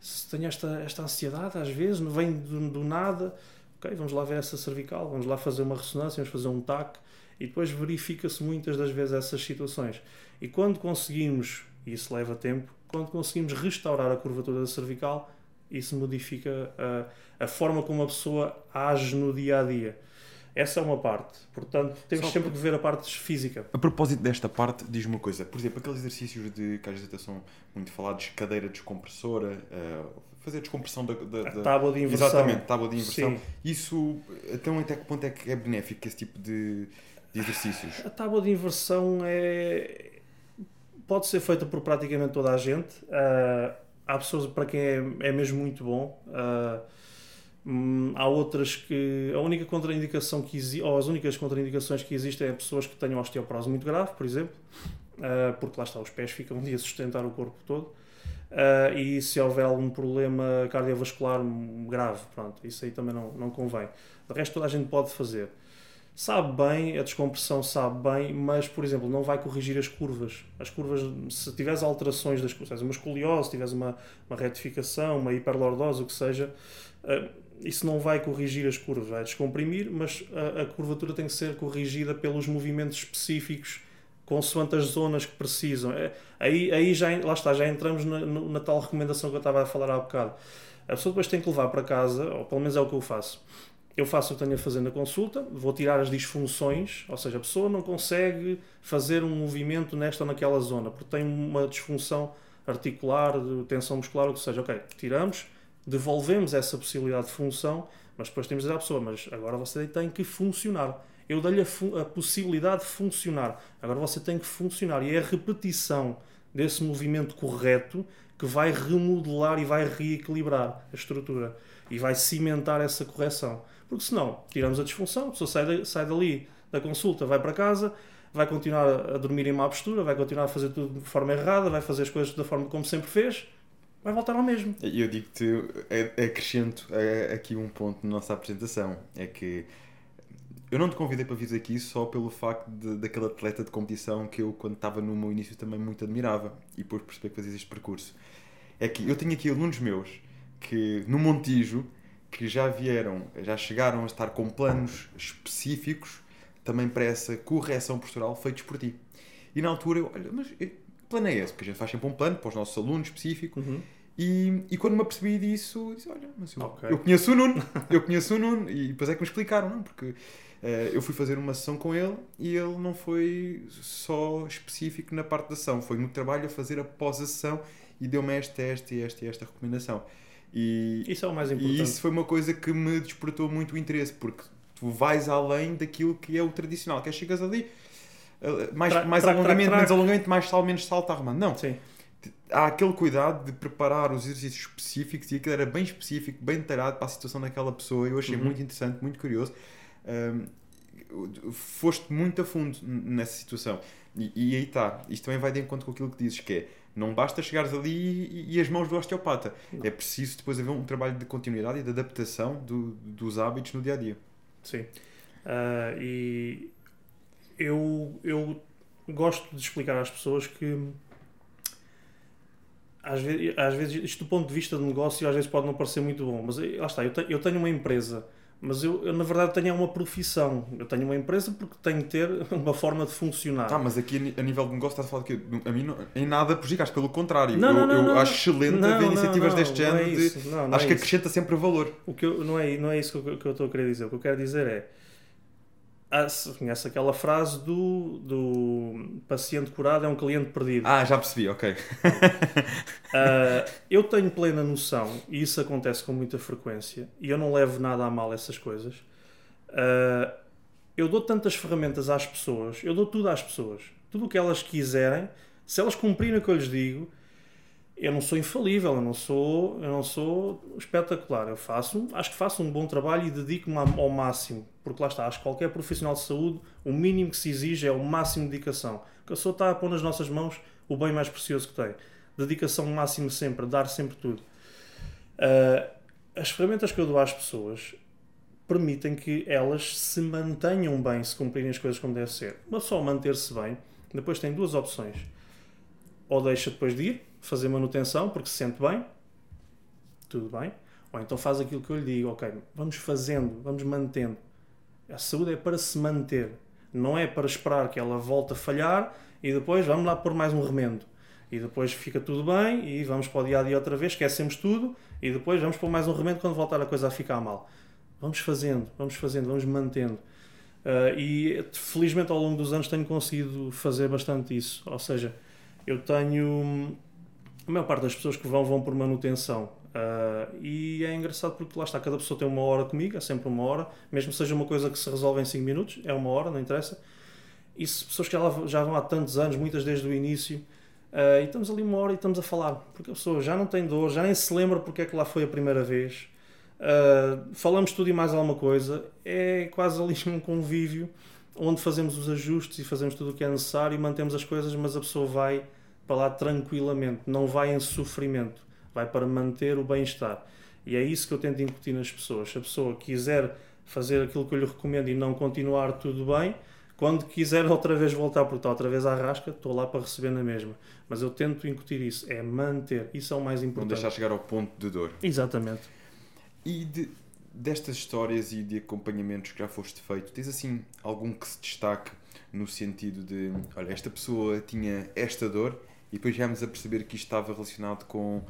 se tenho esta, esta ansiedade às vezes, não vem do, do nada, ok, vamos lá ver essa cervical, vamos lá fazer uma ressonância, vamos fazer um TAC e depois verifica-se muitas das vezes essas situações. E quando conseguimos, e isso leva tempo, quando conseguimos restaurar a curvatura da cervical, isso modifica a, a forma como a pessoa age no dia a dia. Essa é uma parte. Portanto, temos Só sempre que ver a parte física. A propósito desta parte, diz-me uma coisa. Por exemplo, aqueles exercícios de que às vezes são muito falados, cadeira descompressora, uh, fazer descompressão da, da, da, tábua de inversão. Exatamente, tábua de inversão. Sim. Isso, então até que ponto é que é benéfico esse tipo de, de exercícios? A tábua de inversão é pode ser feita por praticamente toda a gente. Uh, há pessoas para quem é, é mesmo muito bom. Uh, Hum, há outras que a única contraindicação que existe, ou as únicas contraindicações que existem é pessoas que tenham osteoporose muito grave, por exemplo, uh, porque lá está, os pés ficam ali a sustentar o corpo todo. Uh, e se houver algum problema cardiovascular grave, pronto, isso aí também não, não convém. De resto, toda a gente pode fazer. Sabe bem, a descompressão sabe bem, mas, por exemplo, não vai corrigir as curvas. As curvas, se tiveres alterações das curvas, uma escoliose, se tiveres uma, uma retificação, uma hiperlordose, o que seja, uh, isso não vai corrigir as curvas, vai descomprimir, mas a, a, curvatura tem que ser corrigida pelos movimentos específicos consoante as zonas que precisam. É, aí, aí já, lá está, já entramos na, na, tal recomendação que eu estava a falar há bocado. A pessoa depois tem que levar para casa, ou pelo menos é o que eu faço. Eu faço o que tenho a fazer na consulta, vou tirar as disfunções, ou seja, a pessoa não consegue fazer um movimento nesta ou naquela zona, porque tem uma disfunção articular, tensão muscular, o que seja. Ok, tiramos, devolvemos essa possibilidade de função, mas depois temos de dizer à pessoa, mas agora você tem que funcionar. Eu dei-lhe a, a, possibilidade de funcionar, agora você tem que funcionar. E é a repetição desse movimento correto que vai remodelar e vai reequilibrar a estrutura e vai cimentar essa correção. Porque senão, tiramos a disfunção, a pessoa sai, sai dali da consulta, vai para casa, vai continuar a dormir em má postura, vai continuar a fazer tudo de forma errada, vai fazer as coisas da forma como sempre fez, vai voltar ao mesmo. Eu digo-te, acrescento aqui um ponto na nossa apresentação: é que eu não te convidei para vir aqui só pelo facto de, daquele atleta de competição que eu, quando estava no meu início, também muito admirava e depois percebi que fazias este percurso. É que eu tenho aqui alunos meus que no Montijo que já vieram, já chegaram a estar com planos específicos também para essa correção postural feitos por ti. E na altura eu, olha, mas que plano é esse? Porque a gente faz sempre um plano para os nossos alunos específico. Uhum. E, e quando me apercebi disso, disse: Olha, mas eu, okay. eu conheço o Nuno, eu conheço o Nuno, e depois é que me explicaram, não? Porque eu fui fazer uma sessão com ele e ele não foi só específico na parte da ação, foi no trabalho a fazer a pós-ação e deu-me esta, esta e esta e esta recomendação. E, isso é o mais importante. E isso foi uma coisa que me despertou muito o interesse, porque tu vais além daquilo que é o tradicional, que é chegas ali, eh, mais, tra mais alongamento, menos alongamento, mais sal, menos sal, está arrumando. Não. Sim há aquele cuidado de preparar os exercícios específicos e aquilo era bem específico, bem detalhado para a situação daquela pessoa. Eu achei uhum. muito interessante, muito curioso. Um, foste muito a fundo nessa situação. E, e aí está. Isto também vai de encontro com aquilo que dizes, que é não basta chegares ali e, e as mãos do osteopata. Não. É preciso depois haver um trabalho de continuidade e de adaptação do, dos hábitos no dia a dia. Sim. Uh, e eu, eu gosto de explicar às pessoas que às vezes, às vezes, isto do ponto de vista de negócio, às vezes pode não parecer muito bom, mas eh, lá está, eu, te, eu tenho uma empresa Mas eu, eu, na verdade, tenho uma profissão. Eu tenho uma empresa porque tenho que ter uma forma de funcionar. Ah, mas aqui a nível de negócio estás a falar que a mim não, em nada prejudicaste, pelo contrário. Não, eu, não, eu não, acho excelente não, iniciativas deste é género. isso, de- acho é que acrescenta sempre valor. O que eu, não, é, não é isso que eu, que eu estou a querer dizer. O que eu quero dizer é. Ah, conhece aquela frase do, do paciente curado é um cliente perdido. Ah, já percebi, ok. Ah, eu tenho plena noção, e isso acontece com muita frequência, e eu não levo nada a mal essas coisas. Ah, eu dou tantas ferramentas às pessoas, eu dou tudo às pessoas. Tudo o que elas quiserem, se elas cumprirem o que eu lhes digo, eu não sou infalível, eu não sou, eu não sou espetacular. Eu faço, acho que faço um bom trabalho e dedico-me ao máximo. Porque lá está, acho que qualquer profissional de saúde, o mínimo que se exige é o máximo de dedicação. Porque a pessoa está a pôr nas nossas mãos o bem mais precioso que tem. Dedicação máxima sempre, dar sempre tudo. Ah, as ferramentas que eu dou às pessoas permitem que elas se mantenham bem se cumprirem as coisas como deve ser. Mas só manter-se bem, depois tem duas opções. Ou deixa depois de ir, fazer manutenção porque se sente bem, tudo bem. Ou então faz aquilo que eu lhe digo, ok, vamos fazendo, vamos mantendo. A saúde é para se manter, não é para esperar que ela volte a falhar e depois vamos lá pôr mais um remendo. E depois fica tudo bem e vamos para o dia a dia outra vez, esquecemos tudo e depois vamos pôr mais um remendo quando voltar a coisa a ficar mal. Vamos fazendo, vamos fazendo, vamos mantendo. Ah, e felizmente ao longo dos anos tenho conseguido fazer bastante isso. Ou seja, eu tenho. A maior parte das pessoas que vão, vão por manutenção. Ah, e é engraçado porque lá está, cada pessoa tem uma hora comigo, é sempre uma hora, mesmo que seja uma coisa que se resolve em 5 minutos, é uma hora, não interessa. E se pessoas que já, vão há tantos anos, muitas desde o início, ah, e estamos ali uma hora e estamos a falar, porque a pessoa já não tem dor, já nem se lembra porque é que lá foi a primeira vez. Uh, falamos tudo e mais alguma coisa. É quase ali um convívio onde fazemos os ajustes e fazemos tudo o que é necessário e mantemos as coisas, mas a pessoa vai para lá tranquilamente, não vai em sofrimento, vai para manter o bem-estar. E é isso que eu tento incutir nas pessoas. Se a pessoa quiser fazer aquilo que eu lhe recomendo e não continuar tudo bem, quando quiser outra vez voltar porque está outra vez à rasca, estou lá para receber na mesma. Mas eu tento incutir isso, é manter. Isso é o mais Não importante. deixar chegar ao ponto de dor. Exatamente. E de- destas histórias e de acompanhamentos que já foste feito, tens assim algum que se destaque no sentido de, olha, esta pessoa tinha esta dor e depois viemos a perceber que isto estava relacionado com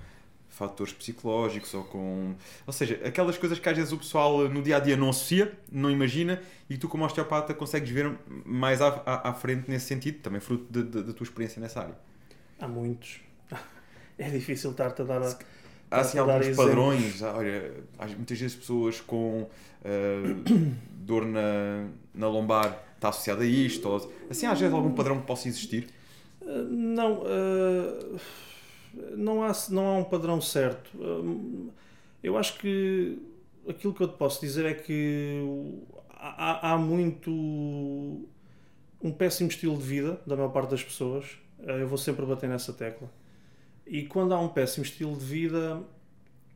fatores psicológicos ou com... Ou seja, aquelas coisas que às vezes o pessoal no dia a dia não associa, não imagina e tu como osteopata consegues ver mais à, à, à frente nesse sentido, também fruto de- de- da tua experiência nessa área. Há muitos. É difícil estar-te a dar a... Há assim alguns exemplos. padrões, olha, muitas vezes pessoas com ah, dor na, na lombar está associada a isto, ou, assim há às vezes algum padrão que possa existir. Uh, Não, uh, não, há, não há um padrão certo. Um, Eu acho que aquilo que eu te posso dizer é que há, há muito um péssimo estilo de vida da maior parte das pessoas. Uh, Eu vou sempre bater nessa tecla. E quando há um péssimo estilo de vida,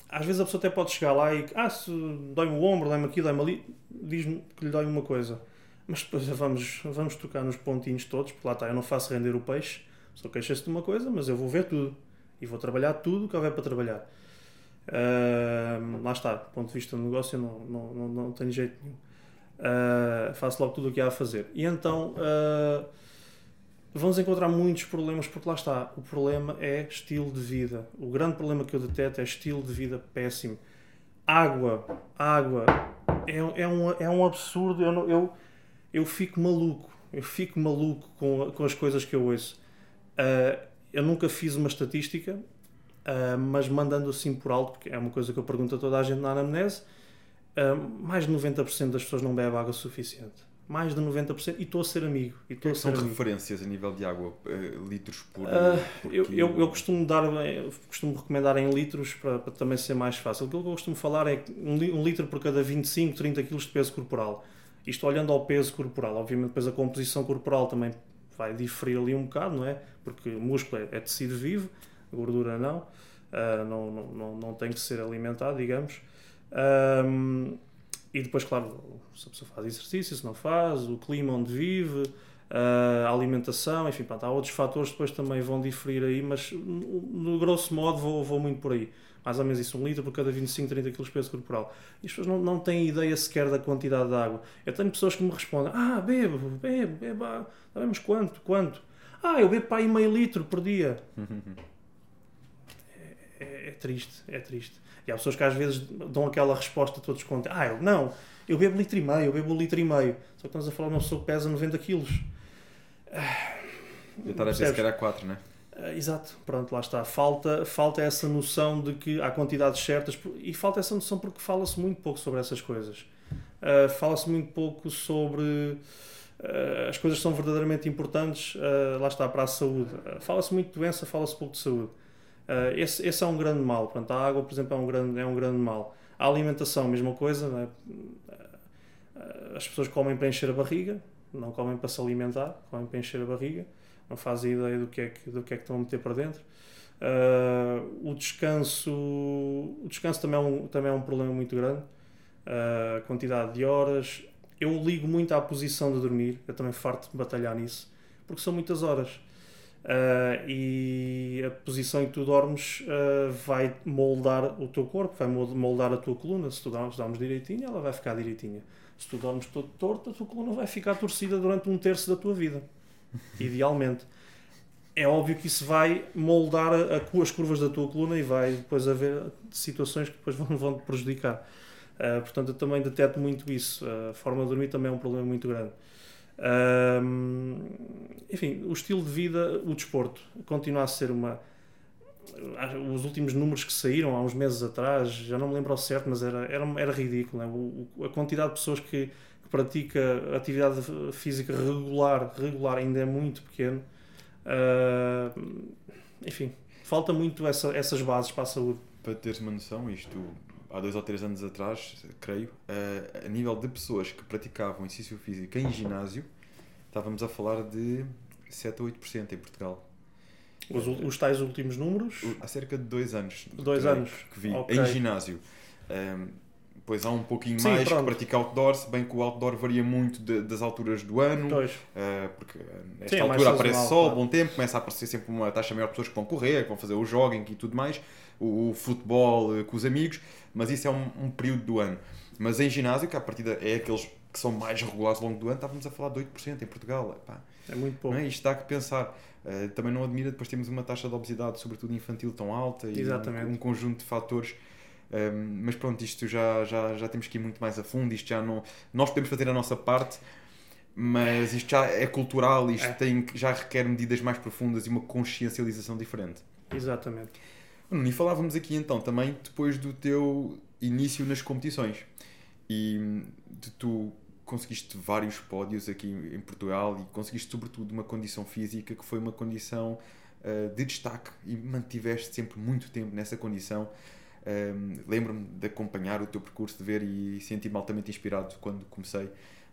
às vezes a pessoa até pode chegar lá e ah, se dói-me o ombro, dói-me aqui, dói-me ali, diz-me que lhe dói uma coisa. Mas depois vamos, vamos tocar nos pontinhos todos, porque lá está, eu não faço render o peixe, só queixa-se de uma coisa, mas eu vou ver tudo. E vou trabalhar tudo o que houver para trabalhar. Ahm, lá está, do ponto de vista do negócio, não, não, não, não tenho jeito nenhum. Ah, faço logo tudo o que há a fazer. E então ah, vamos encontrar muitos problemas, porque lá está, o problema é estilo de vida. O grande problema que eu deteto é estilo de vida péssimo. Água, água, é, é, um, é um absurdo. Eu, eu, eu fico maluco, eu fico maluco com, com as coisas que eu ouço. Ah, eu nunca fiz uma estatística, ah, mas mandando assim por alto, porque é uma coisa que eu pergunto a toda a gente na anamnese, ah, mais de 90% das pessoas não bebem água suficiente. Mais de 90%, e estou a ser amigo. E estou a ser são amigo. referências a nível de água? eh, litros por, Ah, por Eu, eu, eu costumo dar, eu costumo recomendar em litros para, para também ser mais fácil. Aquilo que eu costumo falar é um, um litro por cada 25, 30 kg de peso corporal. Isto olhando ao peso corporal. Obviamente depois a composição corporal também vai diferir ali um bocado, não é? Porque músculo é, é tecido vivo, gordura não. Ah, não, não, não, não tem que ser alimentado, digamos. Ahm, e depois, claro, se a pessoa faz exercício, se não faz, o clima onde vive, uh, a alimentação, enfim, pronto, há outros fatores que depois também vão diferir aí, mas no, grosso modo vou, vou muito por aí. Mais ou menos isso, um litro por cada 25, 30 kg de peso corporal. E as pessoas não, não têm ideia sequer da quantidade de água. Eu tenho pessoas que me respondem: Ah, bebo, bebo, bebo, ah, sabemos quanto, quanto? Ah, eu bebo para aí meio litro por dia. é, é, é triste, é triste. E há pessoas que às vezes dão aquela resposta todos contra. Ah, eu não, eu bebo litro e meio, eu bebo litro e meio. Só que estamos a falar de uma pessoa que pesa 90 quilos. Eu estava a dizer que era 4, não é? Exato, pronto, lá está. Falta, falta essa noção de que há quantidades certas e falta essa noção porque fala-se muito pouco sobre essas coisas. Uh, fala-se muito pouco sobre as coisas são verdadeiramente importantes, lá está, para a saúde. fala-se muito de doença, fala-se pouco de saúde. esse, esse é um grande mal. A água, por exemplo, é um grande, é um grande mal. A alimentação, mesma coisa. É? As pessoas comem para encher a barriga, não comem para se alimentar, comem para encher a barriga não fazem ideia do que é que, do que, é que estão a meter para dentro. O descanso o descanso também é um, também é um problema muito grande. A quantidade de horas. Eu ligo muito à posição de dormir, eu também farto de batalhar nisso, porque são muitas horas. Uh, e a posição em que tu dormes uh, vai moldar o teu corpo, vai moldar a tua coluna. Se tu dormes, dormes direitinho, ela vai ficar direitinha. Se tu dormes todo torto, a tua coluna vai ficar torcida durante um terço da tua vida idealmente. É óbvio que isso vai moldar a, a, as curvas da tua coluna e vai depois haver situações que depois vão, vão te prejudicar. Uh, portanto, eu também deteto muito isso. a forma de dormir também é um problema muito grande. Uh, enfim, o estilo de vida, o desporto, continua a ser uma. Os últimos números que saíram há uns meses atrás, já não me lembro ao certo, mas era, era, era ridículo. Né? A quantidade de pessoas que pratica atividade física regular, regular ainda é muito pequeno. Uh, enfim, falta muito essa, essas bases para a saúde. Para teres uma noção, isto há dois ou três anos atrás, creio, uh, a nível de pessoas que praticavam exercício físico em ginásio, estávamos a falar de 7 ou 8% em Portugal. Os, os tais últimos números? Há cerca de dois anos. Dois anos. Que vi, okay. em ginásio. Um, Pois há um pouquinho Sim, mais pronto. que pratica outdoor, se bem que o outdoor varia muito de, das alturas do ano, uh, porque nesta Sim, é altura aparece sol, claro. bom tempo, começa a aparecer sempre uma taxa maior de pessoas que vão correr, que vão fazer o jogging e tudo mais, o, o futebol uh, com os amigos, mas isso é um, um, período do ano. Mas em ginásio, que a partida é aqueles que são mais regulares ao longo do ano, estávamos a falar de 8% em Portugal. Epá. É muito pouco. Não é? Isto dá que pensar. Uh, também não admira, depois temos uma taxa de obesidade, sobretudo infantil, tão alta e um, um conjunto de fatores um, mas pronto, isto já, já, já temos que ir muito mais a fundo. Isto já não. Nós podemos fazer a nossa parte, mas isto já é cultural, isto é. Tem, já requer medidas mais profundas e uma consciencialização diferente. Exatamente. E falávamos aqui então também depois do teu início nas competições e de tu conseguiste vários pódios aqui em Portugal e conseguiste sobretudo uma condição física que foi uma condição uh, de destaque e mantiveste sempre muito tempo nessa condição. Um, Lembro-me de acompanhar o teu percurso, de ver e sentir-me altamente inspirado quando comecei.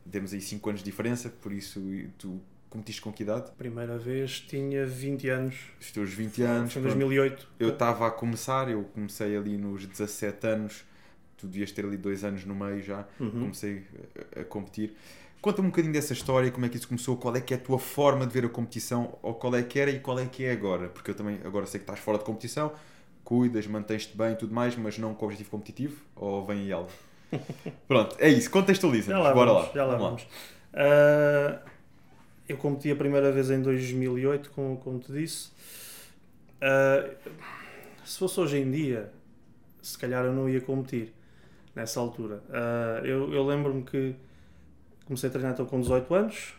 Temos aí 5 anos de diferença, por isso tu competiste com que idade? Primeira vez tinha 20 anos. Os teus 20 anos. Foi em 2008. Eu estava a começar, eu comecei ali nos 17 anos, tu devias ter ali dois anos no meio já, uhum. comecei a, a competir. Conta-me um bocadinho dessa história, como é que isso começou, qual é que é a tua forma de ver a competição, ou qual é que era e qual é que é agora, porque eu também agora sei que estás fora de competição, cuidas, mantens-te bem e tudo mais, mas não com objetivo competitivo? Ou vem aí algo? Pronto, é isso, contextualiza. Já lá Bora vamos, lá. Já lá vamos. Uh, eu competi a primeira vez em 2008, como, como te disse. Uh, se fosse hoje em dia, se calhar eu não ia competir nessa altura. Uh, eu, eu lembro-me que comecei a treinar então com 18 anos.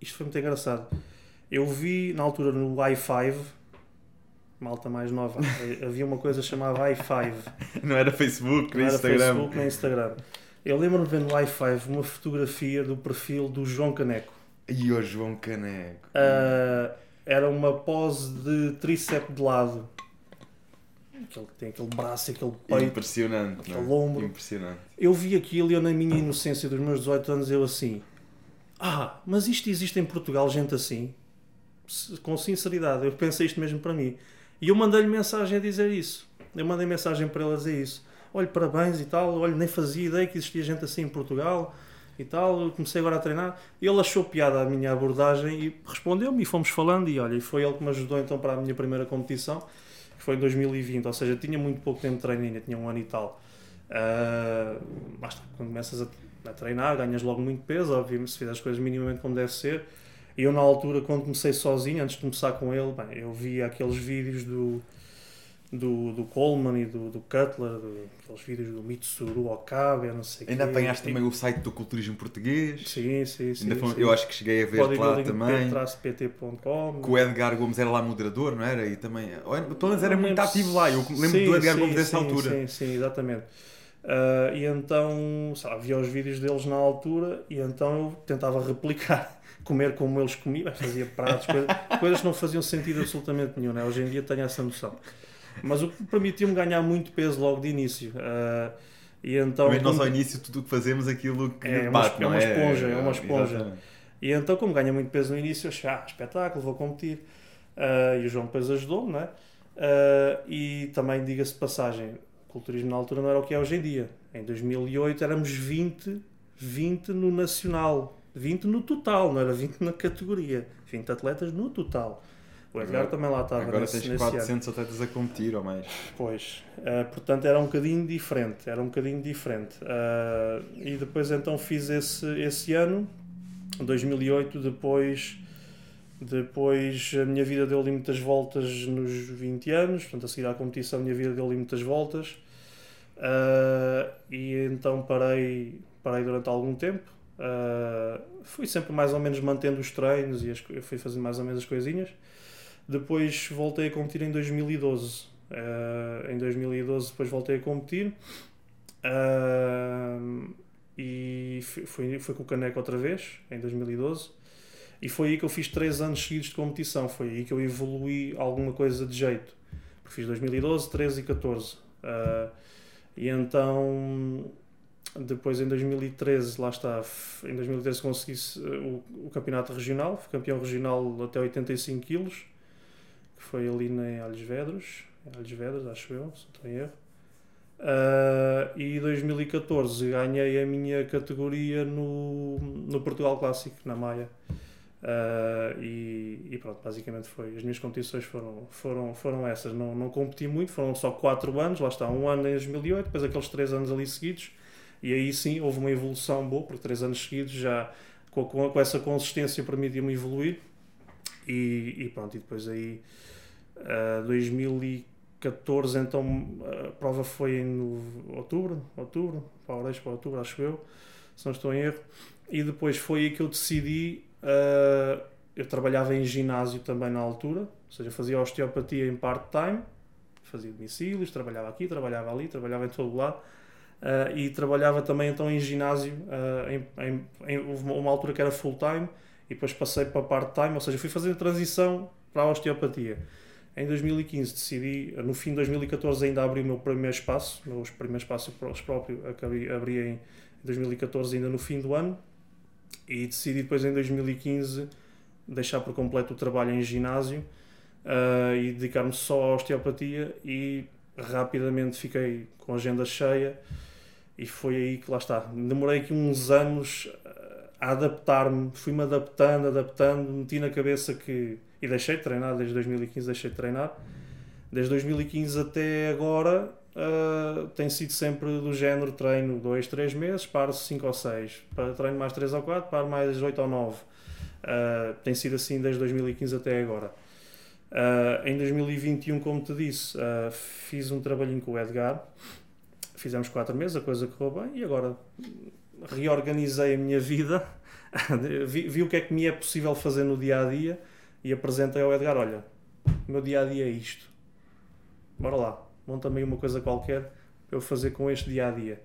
isto foi muito engraçado. Eu vi na altura no i5 malta mais nova, havia uma coisa chamada i5. Não era Facebook, nem Instagram. Facebook, nem Instagram. Eu lembro-me vendo no i5 uma fotografia do perfil do João Caneco. E o João Caneco. Uh, era uma pose de tríceps de lado. Aquele, tem aquele braço, aquele peito. Impressionante. Aquele não? ombro. Impressionante. Eu vi aquilo e eu, na minha inocência dos meus 18 anos, eu assim. Ah, mas isto existe em Portugal, gente assim? Com sinceridade, eu pensei isto mesmo para mim. E eu mandei-lhe mensagem a dizer isso. Eu mandei mensagem para ele a dizer isso. Olha, parabéns e tal. Olha, nem fazia ideia que existia gente assim em Portugal e tal, comecei agora a treinar. Ele achou piada a minha abordagem e respondeu-me e fomos falando e olha, foi ele que me ajudou então para a minha primeira competição, que foi em 2020, ou seja, tinha muito pouco tempo de treino ainda, tinha um ano e tal. Uh, basta, quando começas a, a, treinar, ganhas logo muito peso, obviamente, se fizer as coisas minimamente como deve ser. E eu, na altura, quando comecei sozinho, antes de começar com ele, bem, eu via aqueles vídeos do, do, do Coleman e do, do Cutler, do, aqueles vídeos do Mitsuru Okabe, não sei Ainda quê. apanhaste também o site do culturismo português. Sim, sim, sim. Foi, sim. Eu acho que cheguei a ver lá também. pt.com. Que o Edgar Gomes era lá moderador, não era? E também. Pelo menos era muito ativo lá. Eu lembro sim, do Edgar sim, Gomes dessa altura. Sim, sim, exatamente. Uh, e então, sabe, via os vídeos deles na altura e então eu tentava replicar comer como eles comiam, fazia pratos, coisas, coisas que não faziam sentido absolutamente nenhum. Né? Hoje em dia tenho essa noção. Mas o que permitiu-me ganhar muito peso logo de início. Uh, e então, Mas nós ao início tudo o que fazemos aquilo que é, bate, uma, é uma é? esponja, é, é uma esponja. Exatamente. E então, como ganha muito peso no início, eu achei, ah, espetáculo, vou competir. Uh, e o João depois ajudou-me, né? Uh, e também, diga-se passagem, o culturismo na altura não era o que é hoje em dia. Em 2008 éramos 20, 20 no nacional. 20 no total, não era 20 na categoria. 20 atletas no total. O Edgar também lá estava. Agora nesse, tens 400 ano. atletas a competir ou mais. Pois, uh, portanto era um bocadinho diferente. Era um bocadinho diferente. Uh, e depois então fiz esse, esse ano, 2008, depois. Depois a minha vida deu-lhe muitas voltas nos 20 anos, portanto a seguir à competição a minha vida deu-lhe muitas voltas. Uh, e então parei, parei durante algum tempo, fui sempre mais ou menos mantendo os treinos e as, fui fazendo mais ou menos as coisinhas. Depois voltei a competir em 2012. Uh, em 2012 depois voltei a competir. Uh, e fui, fui com o Caneco outra vez, em 2012. E foi aí que eu fiz 3 anos seguidos de competição. Foi aí que eu evolui alguma coisa de jeito. Porque fiz 2012, 13 e 14. Uh, e então depois em 2013, lá está, em 2013 consegui o, o campeonato regional, fui campeão regional até 85 kg, que foi ali em Alhos Vedros, Alhos Vedros, acho eu, se não em erro. Uh, e 2014 ganhei a minha categoria no, no Portugal Clássico, na Maia. Uh, e, e, pronto, basicamente foi. As minhas competições foram, foram, foram essas. Não, não competi muito, foram só 4 anos, lá está, um ano em 2008, depois aqueles 3 anos ali seguidos e aí sim houve uma evolução boa, porque três anos seguidos já com, com, com essa consistência permitiu-me evoluir. E, e, pronto, e depois aí uh, 2014 então a prova foi em outubro, outubro, para Oreios para outubro, acho eu, se não estou em erro. E depois foi aí que eu decidi. Uh, eu trabalhava em ginásio também na altura, ou seja, fazia osteopatia em part-time, fazia domicílios, trabalhava aqui, trabalhava ali, trabalhava em todo lado Uh, e trabalhava também então em ginásio, uh, em, em, em, houve uma altura que era full time e depois passei para part time, ou seja, fui fazendo transição para a osteopatia. Em 2015 decidi, no fim de 2014 ainda abri o meu primeiro espaço, o meu primeiro espaço próprio acabei, abri em 2014 ainda no fim do ano e decidi depois em 2015 deixar por completo o trabalho em ginásio uh, e dedicar-me só à osteopatia e rapidamente fiquei com a agenda cheia e foi aí que lá está. Demorei aqui uns anos a adaptar-me, fui-me adaptando, adaptando, meti na cabeça que. E deixei de treinar, desde 2015 deixei de treinar. Desde 2015 até agora uh, tem sido sempre do género treino 2, 3 meses, paro 5 ou 6. Treino mais 3 ou 4, paro mais 8 ou 9. Uh, eh, tem sido assim desde 2015 até agora. Uh, em 2021, como te disse, fiz um trabalhinho com o Edgar fizemos quatro meses, a coisa correu bem e agora reorganizei a minha vida, vi, vi, o que é que me é possível fazer no dia a dia e apresentei ao Edgar: olha, o meu dia a dia é isto, bora lá, monta-me uma coisa qualquer para eu fazer com este dia a dia.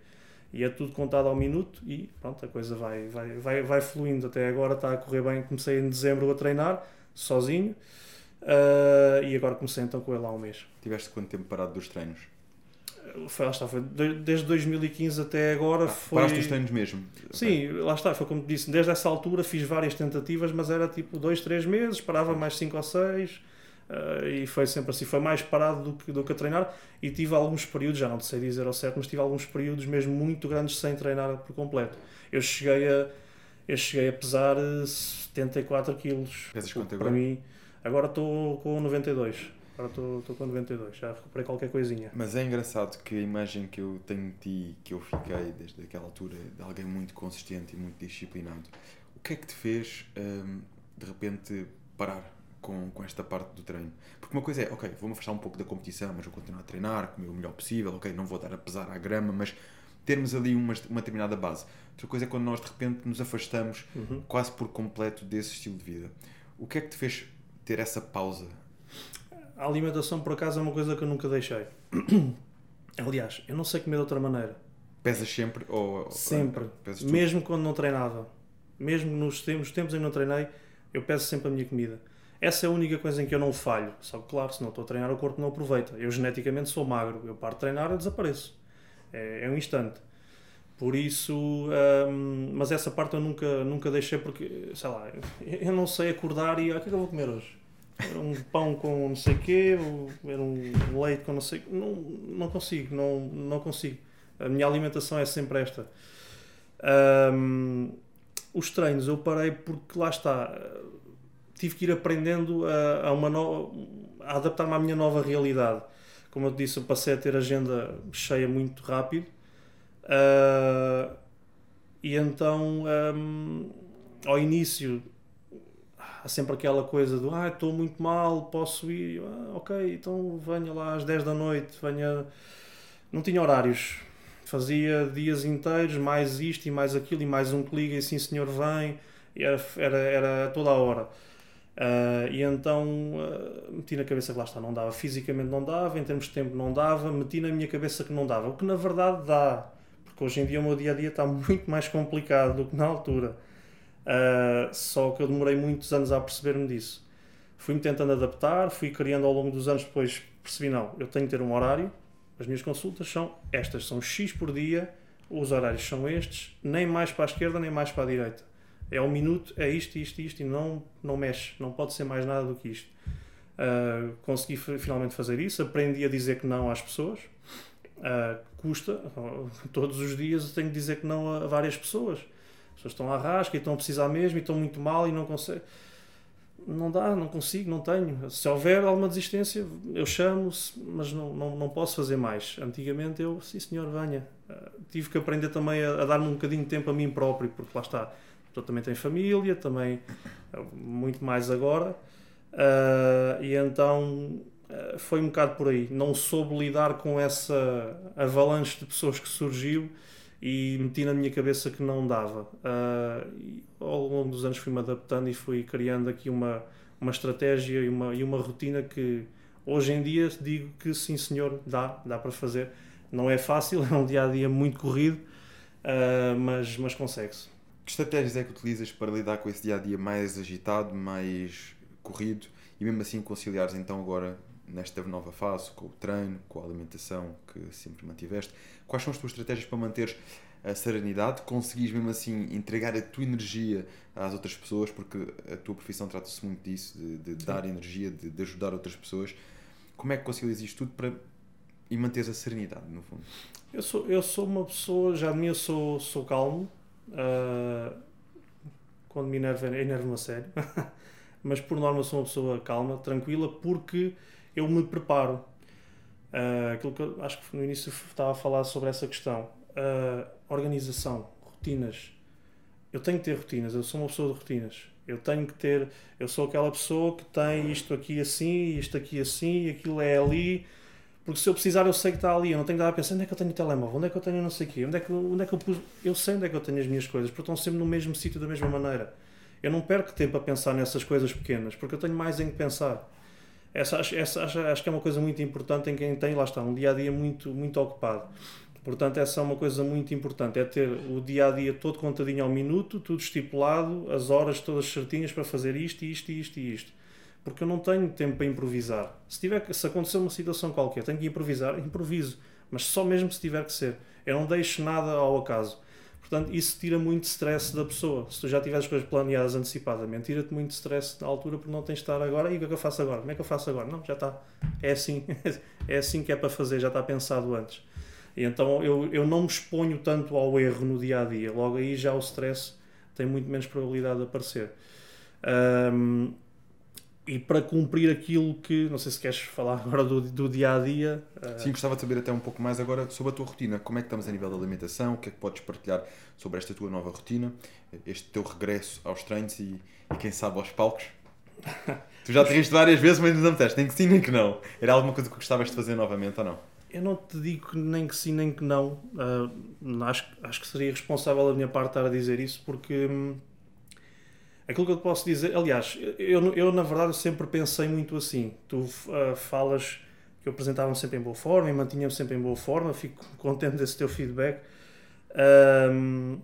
E é tudo contado ao minuto e pronto, a coisa vai, vai, vai, vai fluindo. Até agora está a correr bem. Comecei em dezembro a treinar, sozinho, uh, e agora comecei então com ele há um mês. Tiveste quanto tempo parado dos treinos? Foi, lá está, foi desde 2015 até agora ah, foi... Paraste os treinos mesmo? Sim, okay. lá está, foi como disse, desde essa altura fiz várias tentativas, mas era tipo 2, 3 meses, parava mais 5 ou 6, Uh, e foi sempre assim, foi mais parado do que, do que a treinar e tive alguns períodos, já não sei dizer ao certo, mas tive alguns períodos mesmo muito grandes sem treinar por completo. Eu cheguei a, eu cheguei a pesar 74 quilos. Pesas quanto para agora? mim, agora estou com 92. Agora estou com 92, já recuperei qualquer coisinha. Mas é engraçado que a imagem que eu tenho de ti, que eu fiquei desde aquela altura, de alguém muito consistente e muito disciplinado, o que é que te fez hum, de repente parar com, com esta parte do treino? Porque uma coisa é, ok, vou-me afastar um pouco da competição, mas vou continuar a treinar, comer o melhor possível, ok, não vou estar a pesar à grama, mas termos ali uma, uma determinada base. Outra coisa é quando nós de repente nos afastamos Uhum. quase por completo desse estilo de vida. O que é que te fez ter essa pausa? A alimentação, por acaso, é uma coisa que eu nunca deixei. Aliás, eu não sei comer de outra maneira. Pesas sempre ou Sempre. Mesmo quando não treinava. Mesmo nos tempos, tempos em que não treinei, eu peço sempre a minha comida. Essa é a única coisa em que eu não falho. Só que, claro, se não estou a treinar, o corpo não aproveita. Eu geneticamente sou magro. Eu paro de treinar, eu desapareço. É, é um instante. Por isso, hum, mas essa parte eu nunca, nunca deixei porque, sei lá, eu não sei acordar e ah, o que é que eu vou comer hoje? Era um pão com não sei o quê, era um leite com não sei não Não consigo, não, não consigo. A minha alimentação é sempre esta. Hum, os treinos eu parei porque lá está, tive que ir aprendendo a, a uma no, a adaptar-me à minha nova realidade. Como eu te disse, eu passei a ter agenda cheia muito rápido. Ah, e então, hum, ao início, há sempre aquela coisa do ah, estou muito mal, posso ir, ah, ok, então venha lá às 10 da noite, venha. Não tinha horários, fazia dias inteiros, mais isto e mais aquilo, e mais um que liga e sim senhor vem, e era, era, era toda a hora. Ah, e então ah, meti na cabeça que lá está, não dava, fisicamente não dava, em termos de tempo não dava, meti na minha cabeça que não dava, o que na verdade dá, porque hoje em dia o meu dia a dia está muito mais complicado do que na altura. Uh, só que eu demorei muitos anos a perceber-me disso. Fui-me tentando adaptar, fui criando ao longo dos anos, depois percebi, não, eu tenho que ter um horário, as minhas consultas são estas, são X por dia, os horários são estes, nem mais para a esquerda, nem mais para a direita. É um minuto, é isto, isto, isto, e não, não mexe, não pode ser mais nada do que isto. Uh, consegui finalmente fazer isso, aprendi a dizer que não às pessoas, uh, custa, todos os dias eu tenho que dizer que não a várias pessoas. As pessoas estão à rasca e estão a precisar mesmo e estão muito mal e não conseguem. Não dá, não consigo, não tenho. Se houver alguma desistência, eu chamo, mas não, não, não posso fazer mais. Antigamente eu, sim senhor, venha. Uh, tive que aprender também a, a dar-me um bocadinho de tempo a mim próprio, porque lá está. Eu também tenho família, também muito mais agora. Uh, e então foi um bocado por aí. Não soube lidar com essa avalanche de pessoas que surgiu e meti na minha cabeça que não dava. Uh, ao longo dos anos fui-me adaptando e fui criando aqui uma, uma estratégia e uma, e uma rotina que hoje em dia digo que sim senhor, dá, dá para fazer. Não é fácil, é um dia a dia muito corrido, uh, mas, mas consegue-se. Que estratégias é que utilizas para lidar com esse dia a dia mais agitado, mais corrido e mesmo assim conciliares então agora nesta nova fase com o treino, com a alimentação que sempre mantiveste? Quais são as tuas estratégias para manteres a serenidade? Conseguis mesmo assim entregar a tua energia às outras pessoas? Porque a tua profissão trata-se muito disso, de, de dar energia, de, de, ajudar outras pessoas. Como é que concilias isto tudo para e manteres a serenidade, no fundo? Eu sou, eu sou uma pessoa, já de mim eu sou, sou calmo. Uh, quando me enervo, enervo-me a sério. Mas por norma sou uma pessoa calma, tranquila, porque eu me preparo. Uh, aquilo que eu, acho que no início estava a falar sobre essa questão. Uh, organização, rotinas. Eu tenho que ter rotinas, eu sou uma pessoa de rotinas. Eu tenho que ter, eu sou aquela pessoa que tem isto aqui assim, isto aqui assim, aquilo é ali. Porque se eu precisar, eu sei que está ali. Eu não tenho que estar a pensar onde é que eu tenho o telemóvel, onde é que eu tenho não sei o quê, onde é que, onde é que eu pus. Eu sei onde é que eu tenho as minhas coisas, porque estão sempre no mesmo sítio da mesma maneira. Eu não perco tempo a pensar nessas coisas pequenas, porque eu tenho mais em que pensar. Essa, essa, acho, que é uma coisa muito importante em quem tem, lá está, um dia a dia muito, muito ocupado. Portanto, essa é uma coisa muito importante: é ter o dia a dia todo contadinho ao minuto, tudo estipulado, as horas todas certinhas para fazer isto, isto, isto e isto. Porque eu não tenho tempo para improvisar. Se, tiver, se acontecer uma situação qualquer, tenho que improvisar, improviso. Mas só mesmo se tiver que ser. Eu não deixo nada ao acaso. Portanto, isso tira muito stress da pessoa. Se tu já tiveres as coisas planeadas antecipadamente, tira-te muito stress na altura porque não tens de estar agora. E o que é que eu faço agora? Como é que eu faço agora? Não, já está. É assim. É assim que é para fazer, já está pensado antes. E então eu, eu não me exponho tanto ao erro no dia a dia. Logo aí já o stress tem muito menos probabilidade de aparecer. Um, e para cumprir aquilo que, não sei se queres falar agora do, do dia a dia. Uh... Sim, gostava de saber até um pouco mais agora sobre a tua rotina. Como é que estamos a nível da alimentação? O que é que podes partilhar sobre esta tua nova rotina? Este teu regresso aos treinos e, e quem sabe aos palcos? tu já te riste várias vezes, mas não me disseste nem que sim nem que não. Era alguma coisa que gostavas de fazer novamente ou não? Eu não te digo nem que sim nem que não. Uh, acho, acho que seria responsável da minha parte estar a dizer isso porque. Hum, Aquilo que eu posso dizer, aliás, eu, eu na verdade sempre pensei muito assim. Tu uh, falas que eu apresentava-me sempre em boa forma e mantinha-me sempre em boa forma, fico contente desse teu feedback. Um,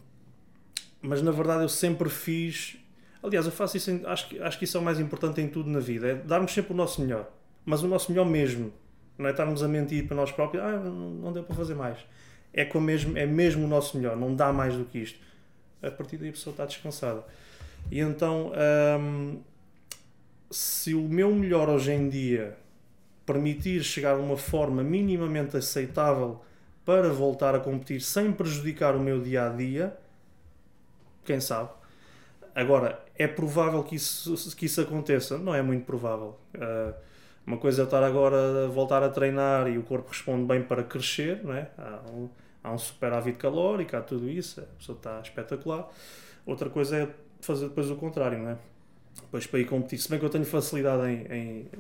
mas na verdade eu sempre fiz. Aliás, eu faço isso, em, acho, que, acho que isso é o mais importante em tudo na vida: é darmos sempre o nosso melhor, mas o nosso melhor mesmo. Não é estarmos a mentir para nós próprios, ah, não deu para fazer mais. É, com mesmo, é mesmo o nosso melhor, não dá mais do que isto. A partir daí a pessoa está descansada. E então, hum, se o meu melhor hoje em dia permitir chegar a uma forma minimamente aceitável para voltar a competir sem prejudicar o meu dia a dia, quem sabe? Agora, é provável que isso, que isso aconteça? Não é muito provável. Uh, uma coisa é estar agora a voltar a treinar e o corpo responde bem para crescer, não é? há, um, há um superávit calórico, há tudo isso, a pessoa está espetacular. Outra coisa é fazer depois o contrário, não é? Depois para ir competir, se bem que eu tenho facilidade em,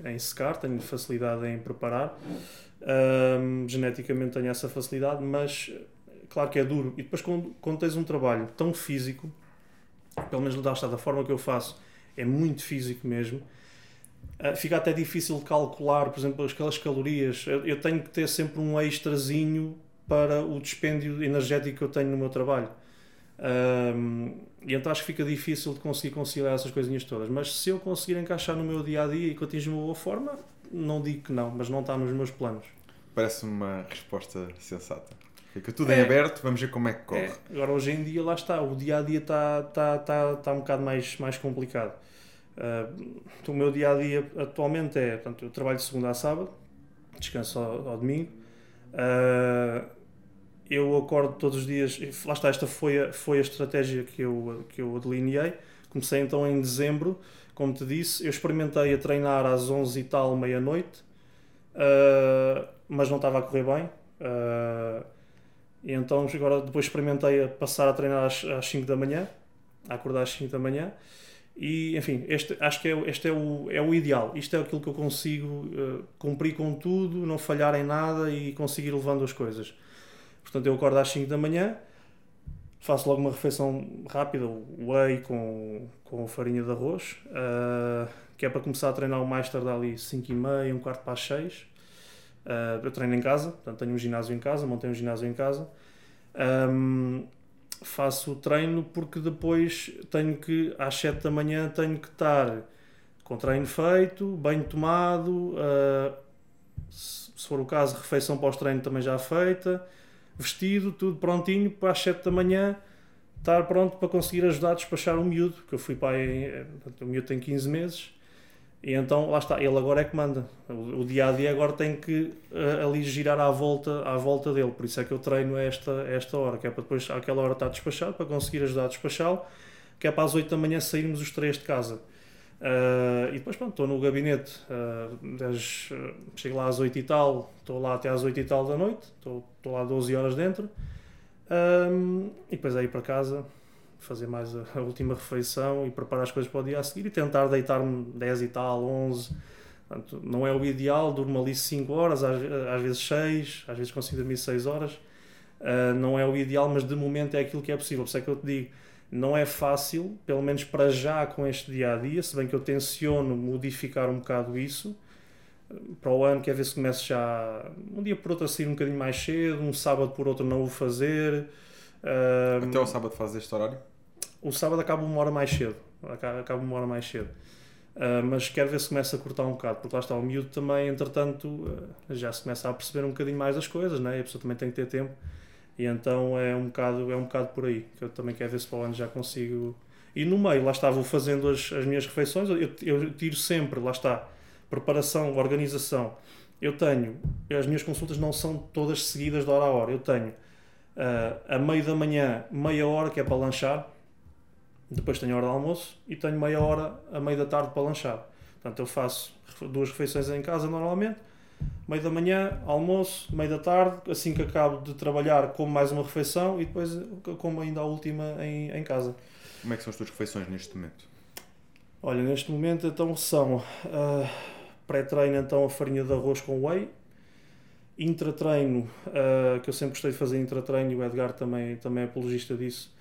em, em secar, tenho facilidade em preparar, um, geneticamente tenho essa facilidade, mas claro que é duro. E depois quando, quando tens um trabalho tão físico, pelo menos da forma que eu faço, é muito físico mesmo, uh, fica até difícil de calcular, por exemplo, aquelas calorias. Eu, eu tenho que ter sempre um extrazinho para o dispêndio energético que eu tenho no meu trabalho. Um, e então acho que fica difícil de conseguir conciliar essas coisinhas todas. Mas se eu conseguir encaixar no meu dia a dia e que atinja uma boa forma, não digo que não, mas não está nos meus planos. Parece-me uma resposta sensata. Fica tudo é, em aberto, vamos ver como é que corre. É. Agora, hoje em dia, lá está, o dia a dia está, está, está, está um bocado mais, mais complicado. Uh, o meu dia a dia atualmente é: portanto, eu trabalho de segunda a sábado, descanso ao, ao domingo. Uh, eu acordo todos os dias, lá está, esta foi a, foi a estratégia que eu, que eu delineei. Comecei então em dezembro, como te disse, eu experimentei a treinar às 11 e tal, meia-noite, uh, mas não estava a correr bem. Uh, e então agora depois experimentei a passar a treinar às, às 5 da manhã, a acordar às 5 da manhã. E enfim, este, acho que é, este é o, é o ideal. Isto é aquilo que eu consigo uh, cumprir com tudo, não falhar em nada e conseguir levando as coisas. Portanto, eu acordo às 5 da manhã, faço logo uma refeição rápida, whey com, com farinha de arroz, uh, que é para começar a treinar o mais tardar ali 5 e meia, um quarto para as 6. Uh, ah, eu treino em casa, portanto tenho um ginásio em casa, montei um ginásio em casa. Um, faço o treino porque depois tenho que, às 7 da manhã, tenho que estar com treino feito, banho tomado, uh, se for o caso, refeição pós-treino também já feita, vestido, tudo prontinho, para às 7 da manhã estar pronto para conseguir ajudar a despachar o miúdo, que eu fui pai, eh, o miúdo tem 15 meses, e então lá está, ele agora é que manda. O, dia a dia agora tem que uh, ali girar à volta, à volta dele, por isso é que eu treino esta, esta hora, que é para depois àquela hora estar despachado, para conseguir ajudar a despachá-lo, que é para às 8 da manhã sairmos os três de casa. Uh, e depois, pronto, estou no gabinete, uh, das, uh, chego lá às 8 e tal, estou lá até às 8 e tal da noite, estou, lá 12 horas dentro, um, e depois é ir para casa, fazer mais a, a, última refeição e preparar as coisas para o dia a seguir e tentar deitar-me 10 e tal, 11. Portanto, não é o ideal, durmo ali 5 horas, às, às vezes 6, às vezes consigo dormir 6 horas. não é o ideal, mas de momento é aquilo que é possível. Por isso é que eu te digo, não é fácil, pelo menos para já com este dia a dia, se bem que eu tenciono modificar um bocado isso. Para o ano, quer ver se começo já um dia por outro a sair um bocadinho mais cedo, um sábado por outro não o fazer. Até o sábado fazes este horário? O sábado acaba uma hora mais cedo. Acaba uma hora mais cedo. Uh, mas quero ver se começa a cortar um bocado, porque lá está o miúdo também, entretanto, uh, já se começa a perceber um bocadinho mais das coisas, né? e a pessoa também tem que ter tempo E então é um bocado, é um bocado por aí, que eu também quero ver se para o ano já consigo. E no meio, lá está, vou fazendo as, as minhas refeições, eu, eu tiro sempre, lá está, preparação, organização. Eu tenho, as minhas consultas não são todas seguidas de hora a hora, eu tenho uh, a meio da manhã, meia hora que é para lanchar, depois tenho a hora de almoço e tenho meia hora a meio da tarde para lanchar. Portanto, eu faço duas refeições em casa normalmente, meio da manhã, almoço, meio da tarde, assim que acabo de trabalhar, como mais uma refeição e depois como ainda a última em, em casa. Como é que são as tuas refeições neste momento? Olha, neste momento então são uh, pré-treino então a farinha de arroz com whey, intratreino, uh, que eu sempre gostei de fazer intratreino e o Edgar também, também é apologista disso.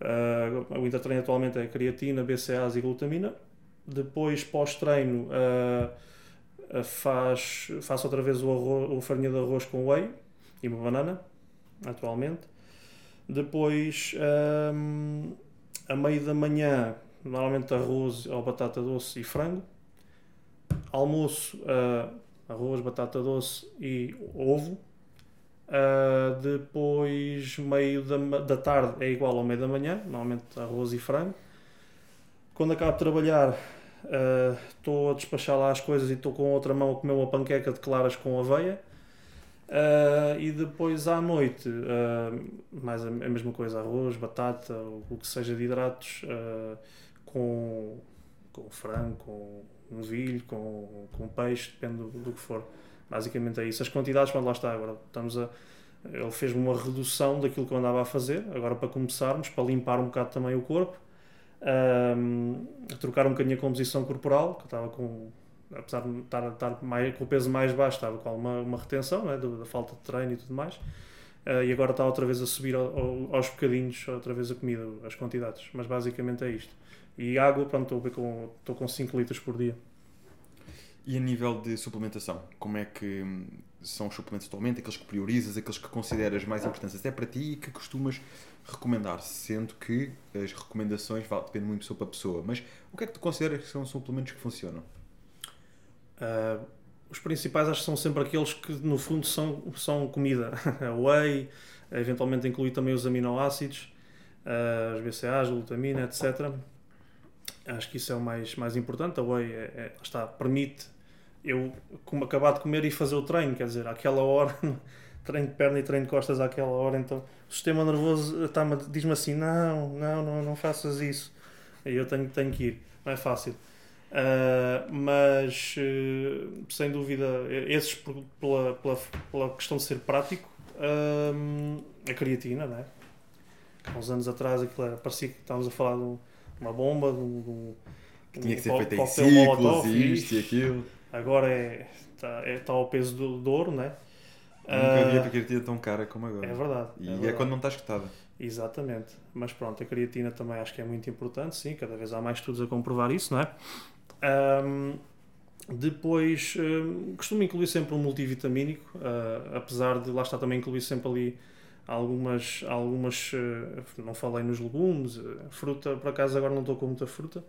Uh, o intratreino atualmente é creatina, BCAAs e glutamina. Depois, pós-treino, faz, faço outra vez o, arroz, o farinha de arroz com whey e uma banana, atualmente. Depois, um, a meio da manhã, normalmente arroz ou batata doce e frango. Almoço, uh, arroz, batata doce e ovo. Uh, depois, meio da, da tarde é igual ao meio da manhã, normalmente arroz e frango. Quando acabo de trabalhar, estou uh, a despachar lá as coisas e estou com outra mão a comer uma panqueca de claras com aveia. Uh, e depois à noite, mais a, a, mesma coisa, arroz, batata, o, o que seja de hidratos, com, com frango, com novilho, com, com peixe, depende do, do que for. Basicamente é isso. As quantidades, quando lá está agora, estamos a. Ele fez-me uma redução daquilo que eu andava a fazer, agora para começarmos, para limpar um bocado também o corpo, um, trocar um bocadinho a composição corporal, que estava com. Apesar de estar, estar mais, com o peso mais baixo, estava com alguma uma retenção né, da, falta de treino e tudo mais. Uh, e agora está outra vez a subir ao, ao, aos bocadinhos, outra vez a comida, as quantidades. Mas basicamente é isto. E água, pronto, estou com, estou com 5 litros por dia. E a nível de suplementação, como é que são os suplementos atualmente, aqueles que priorizas, aqueles que consideras mais importantes até para ti e que costumas recomendar, sendo que as recomendações dependem muito de pessoa para pessoa, mas o que é que tu consideras que são suplementos que funcionam? Uh, os principais acho que são sempre aqueles que no fundo são, são comida, a whey, eventualmente incluir também os aminoácidos, uh, as BCAAs, glutamina, etc. Acho que isso é o mais, mais importante. A whey é, é, está, permite eu como acabar de comer e fazer o treino, quer dizer, àquela hora, treino de perna e treino de costas àquela hora, então o sistema nervoso diz-me assim: não, não, não, não faças isso. E eu tenho, tenho que ir, não é fácil. Uh, mas uh, sem dúvida, esses pela, pela, pela questão de ser prático, uh, a creatina, né? Há uns anos atrás aquilo era, parecia que estávamos a falar de uma bomba, de um, que tinha que ser feita em ciclos e isto e aquilo agora é, está, é, está ao peso do, do ouro, né? Nunca havia uh, creatina tão cara como agora. É verdade. E é, é verdade. quando não está escutada. Exatamente. Mas pronto, a creatina também acho que é muito importante, sim, cada vez há mais estudos a comprovar isso, não é? Um, depois, um, costumo incluir sempre um multivitamínico, uh, apesar de lá está também incluir sempre ali algumas, algumas uh, não falei nos legumes, fruta, por acaso agora não estou com muita fruta,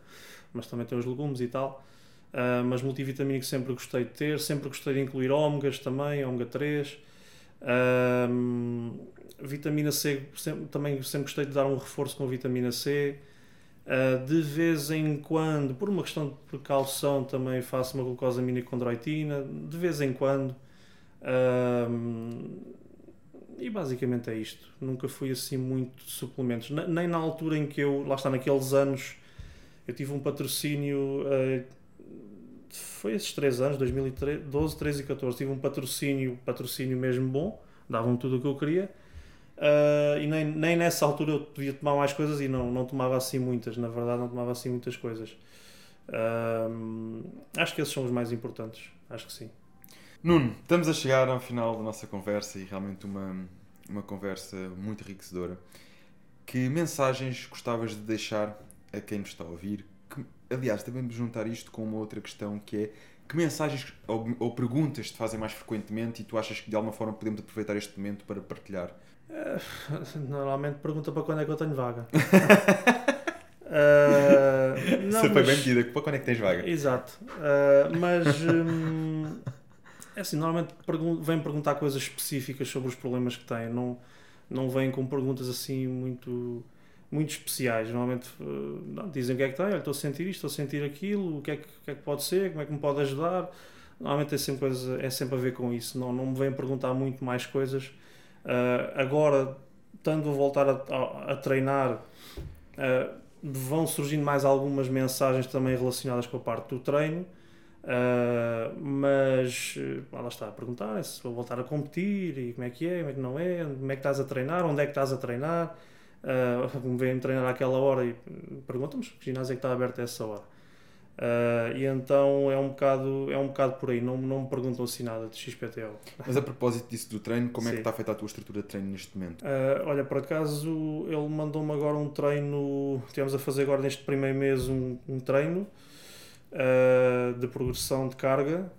mas também tem os legumes e tal. Uh, mas multivitamínico sempre gostei de ter, sempre gostei de incluir ômegas também, ômega 3. Uh, vitamina C, sempre, também sempre gostei de dar um reforço com vitamina C. Uh, de vez em quando, por uma questão de precaução, também faço uma glucosamina de vez em quando. e basicamente é isto. Nunca fui assim muito de suplementos. Nem na altura em que eu, lá está, naqueles anos, eu tive um patrocínio foi esses três anos, 2012, 13 e 14, tive um patrocínio, patrocínio mesmo bom, davam tudo o que eu queria. Uh, e nem, nem nessa altura eu devia tomar mais coisas e não, não tomava assim muitas, na verdade não tomava assim muitas coisas. Uh, acho que esses são os mais importantes, acho que sim. Nuno, estamos a chegar ao final da nossa conversa e realmente uma, uma conversa muito enriquecedora. Que mensagens gostavas de deixar a quem nos está a ouvir, aliás, também de juntar isto com uma outra questão que é que mensagens ou, ou, perguntas te fazem mais frequentemente e tu achas que de alguma forma podemos aproveitar este momento para partilhar? Uh, normalmente pergunta para quando é que eu tenho vaga. uh, não, Você foi bem medida, para quando é que tens vaga? Exato. Uh, mas um, é assim, normalmente pergun vem perguntar coisas específicas sobre os problemas que têm. Não, não vêm com perguntas assim muito muito especiais. Normalmente uh, não, dizem o que é que tem, estou a sentir isto, estou a sentir aquilo, o que, é que, o que é que pode ser, como é que me pode ajudar. Normalmente é sempre, coisa, é sempre a ver com isso, não, não me vêm perguntar muito mais coisas. Uh, agora, estando a voltar a, a, a treinar, uh, vão surgindo mais algumas mensagens também relacionadas com a parte do treino. Uh, mas lá está a perguntar se vou voltar a competir e como é que é, como é que não é, como é que estás a treinar, onde é que estás a treinar, uh, vêm treinar àquela hora e perguntam-me que ginásio é que está aberto a essa hora. Uh, e então é um bocado, é um bocado por aí, não, não me perguntam assim nada de XPTO. Mas a propósito disso do treino, como Sim. é que está feita a tua estrutura de treino neste momento? Uh, olha, por acaso ele mandou-me agora um treino, tivemos a fazer agora neste primeiro mês um, um treino uh, de progressão de carga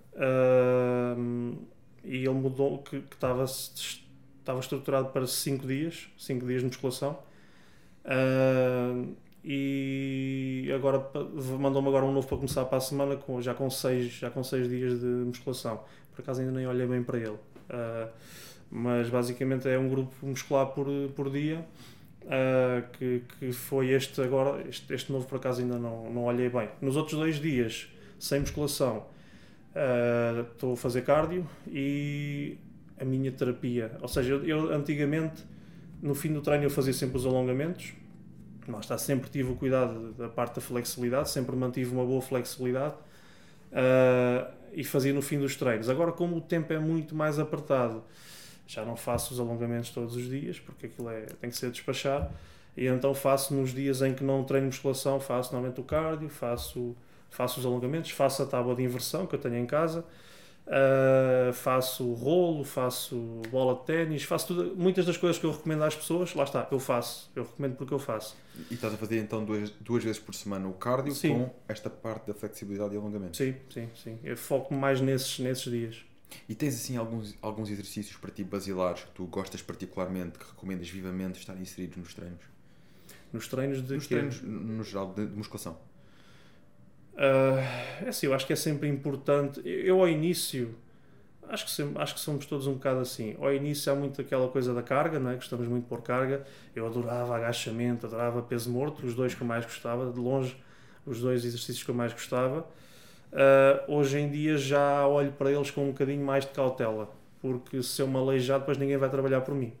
e ele mudou que, que estava, estava estruturado para 5 dias, 5 dias de musculação. Uh, e agora mandou-me agora um novo para começar para a semana com, já com seis já com seis dias de musculação. Por acaso ainda nem olhei bem para ele. Uh, mas basicamente é um grupo muscular por, por dia uh, que, que foi este agora este, este novo por acaso ainda não, não olhei bem. Nos outros dois dias sem musculação estou uh, a fazer cardio e a minha terapia. Ou seja eu, eu antigamente no fim do treino eu fazia sempre os alongamentos lá está, sempre tive o cuidado da parte da flexibilidade, sempre mantive uma boa flexibilidade uh, e fazia no fim dos treinos. Agora, como o tempo é muito mais apertado, já não faço os alongamentos todos os dias, porque aquilo é, tem que ser despachado, e então faço nos dias em que não treino musculação, faço normalmente o cardio, faço, faço os alongamentos, faço a tábua de inversão que eu tenho em casa, Uh, faço rolo, faço bola de ténis, faço tudo, muitas das coisas que eu recomendo às pessoas, lá está, eu faço, eu recomendo porque eu faço. E estás a fazer então duas, duas vezes por semana o cardio sim. com esta parte da flexibilidade e alongamento? Sim, sim, sim. Eu foco mais nesses, nesses dias. E tens assim alguns, alguns exercícios para ti basilares que tu gostas particularmente, que recomendas vivamente estar inseridos nos treinos? Nos treinos de Nos treinos, no geral, de, de musculação. Uh, é assim, eu acho que é sempre importante. Eu, ao início, acho que, sempre, acho que somos todos um bocado assim. Ao início há muito aquela coisa da carga, não é? Gostamos muito por carga. Eu adorava agachamento, adorava peso morto, os dois que eu mais gostava, de longe, os dois exercícios que eu mais gostava. Uh, hoje em dia já olho para eles com um bocadinho mais de cautela, porque se eu me aleijar, depois ninguém vai trabalhar por mim.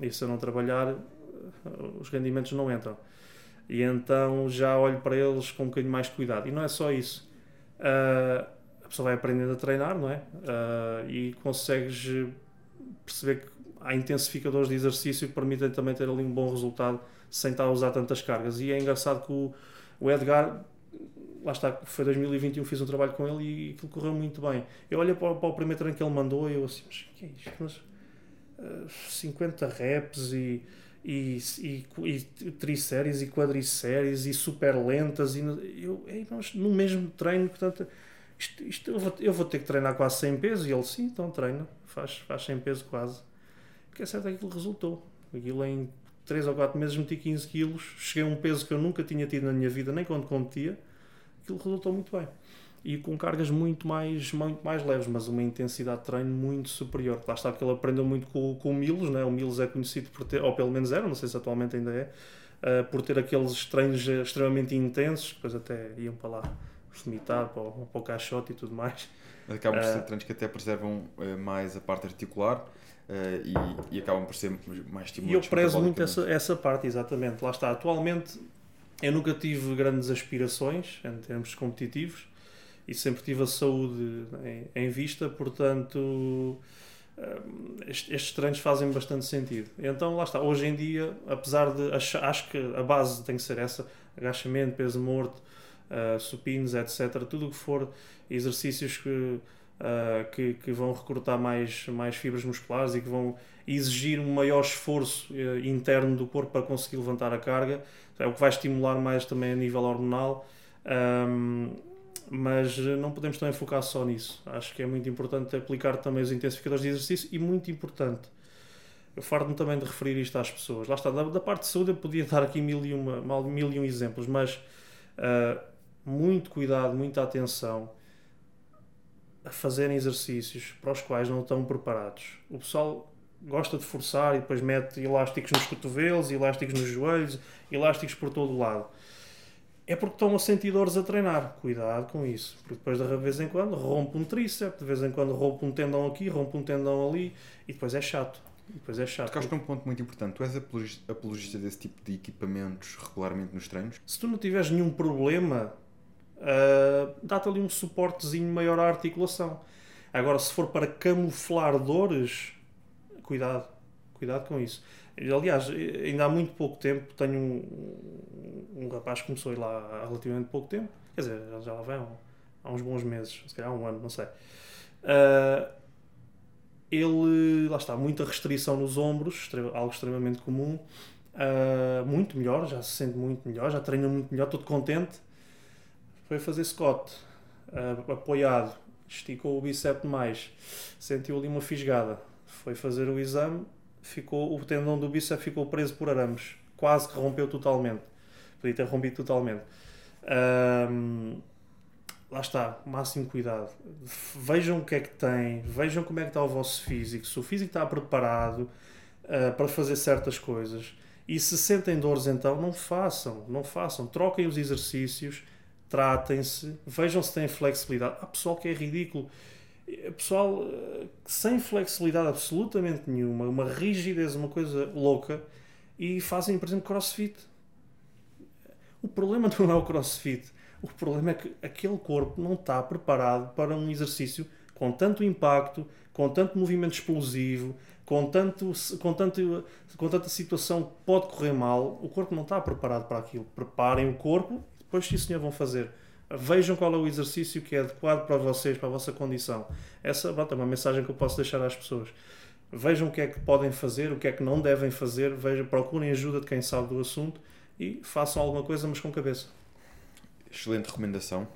E se eu não trabalhar, os rendimentos não entram. E então já olho para eles com um bocadinho mais de cuidado. E não é só isso. Uh, a pessoa vai aprendendo a treinar, não é? Uh, e consegues perceber que há intensificadores de exercício que permitem também ter ali um bom resultado sem estar a usar tantas cargas. E é engraçado que o, o Edgar, lá está, foi 2021, fiz um trabalho com ele e aquilo correu muito bem. Eu olho para, para o primeiro treino que ele mandou e eu assim, mas que é isto? Mas, uh, 50 reps e e, e, e triséries e quadriséries e super lentas e eu, ei, nós, no mesmo treino portanto isto, isto eu, vou, eu vou ter que treinar quase 100 pesos e ele sim, então treina faz, faz 100 pesos quase. O que é certo é que aquilo resultou. Aquilo em 3 ou 4 meses meti 15 quilos cheguei a um peso que eu nunca tinha tido na minha vida nem quando competia aquilo resultou muito bem e com cargas muito mais, muito mais leves, mas uma intensidade de treino muito superior. Lá está que ele aprendeu muito com, com o Milos, né? o Milos é conhecido por ter, ou pelo menos era, não sei se atualmente ainda é, uh, por ter aqueles treinos extremamente intensos, depois até iam para lá vomitar, para o, para o caixote e tudo mais. Acabam por ser uh, treinos que até preservam uh, mais a parte articular. E, e, acabam por ser mais estimulantes. E eu prezo muito essa, essa parte, exatamente. Lá está. Atualmente eu nunca tive grandes aspirações em termos competitivos, e sempre tive a saúde em, em vista, portanto hum, estes treinos fazem bastante sentido. Então lá está, hoje em dia, apesar de achar, acho que a base tem que ser essa, agachamento, peso morto, uh, supinos, etc. Tudo o que for exercícios que, uh, que, que, vão recrutar mais, mais fibras musculares e que vão exigir um maior esforço uh, interno do corpo para conseguir levantar a carga, é o que vai estimular mais também a nível hormonal. Um, mas eh, não podemos também focar só nisso. Acho que é muito importante aplicar também os intensificadores de exercício e muito importante. Eu farto-me também de referir isto às pessoas. Lá está, da, da, parte de saúde eu podia dar aqui mil e, uma, mil e um exemplos, mas uh, muito cuidado, muita atenção a fazerem exercícios para os quais não estão preparados. O pessoal gosta de forçar e depois mete elásticos nos cotovelos, elásticos nos joelhos, elásticos por todo o lado. É porque estão a sentir dores a treinar. Cuidado com isso. Porque depois de vez em quando rompe um tríceps, de vez em quando rompe um tendão aqui, rompe um tendão ali e depois é chato. E depois é chato. Tocaste num ponto muito importante. Tu és apologista, apologista desse tipo de equipamentos regularmente nos treinos? Se tu não tiveres nenhum problema, uh, dá-te ali um suportezinho maior à articulação. Agora, se for para camuflar dores, cuidado. Cuidado com isso. Aliás, ainda há muito pouco tempo tenho um, um rapaz que começou a ir lá há relativamente pouco tempo, quer dizer, já lá vem há uns bons meses, se calhar há um ano, não sei. Uh, ele, lá está, muita restrição nos ombros, algo extremamente comum, uh, muito melhor, já se sente muito melhor, já treina muito melhor, todo contente. Foi fazer Scott, uh, apoiado, esticou o bíceps mais, sentiu ali uma fisgada, foi fazer o exame, ficou, o tendão do bíceps ficou preso por arames. Quase que rompeu totalmente. Podia ter rompido totalmente. Um, lá está, máximo cuidado. Vejam o que é que tem, vejam como é que está o vosso físico, se o físico está preparado uh, para fazer certas coisas. E se sentem dores, então não façam, não façam. Troquem os exercícios, tratem-se, vejam se têm flexibilidade. Há pessoal que é ridículo pessoal eh, sem flexibilidade absolutamente nenhuma, uma rigidez, uma coisa louca, e fazem, por exemplo, crossfit. O problema não é o crossfit. O problema é que aquele corpo não está preparado para um exercício com tanto impacto, com tanto movimento explosivo, com, tanto, com, tanto, com tanta situação que pode correr mal. O corpo não está preparado para aquilo. Preparem o corpo, depois, sim, senhor, vão fazer Vejam qual é o exercício que é adequado para vocês, para a vossa condição. Essa pronto, é uma mensagem que eu posso deixar às pessoas. Vejam o que é que podem fazer, o que é que não devem fazer, vejam, procurem ajuda de quem sabe do assunto e façam alguma coisa, mas com cabeça. Excelente recomendação.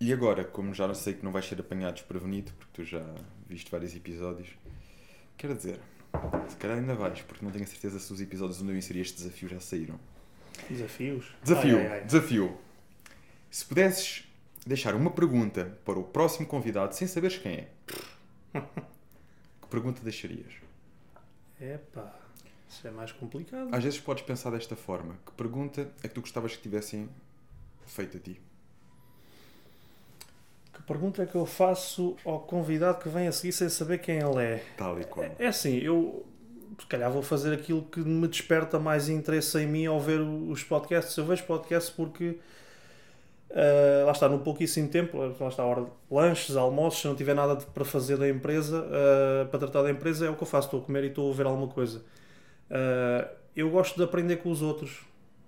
E agora, como já sei que não vais ser apanhado desprevenido, porque tu já viste vários episódios, quero dizer, se calhar ainda vais, porque não tenho a certeza se os episódios onde eu inseri este desafio já saíram. Desafios? Desafio, ai, ai, ai. desafio. Se pudesses deixar uma pergunta para o próximo convidado sem saberes quem é, que pergunta deixarias? Epá, isso é mais complicado. Às vezes podes pensar desta forma: que pergunta é que tu gostavas que tivessem feito a ti? Que pergunta é que eu faço ao convidado que vem a seguir sem saber quem ele é? Tal e qual. É, é assim, eu se calhar vou fazer aquilo que me desperta mais interesse em mim ao ver os podcasts. Eu vejo podcasts porque Uh, lá está, no pouquíssimo tempo, lá está a hora de lanches, almoços, se não tiver nada de, para fazer da empresa, uh, para tratar da empresa, é o que eu faço, estou a comer e estou a ver alguma coisa. Uh, eu gosto de aprender com os outros.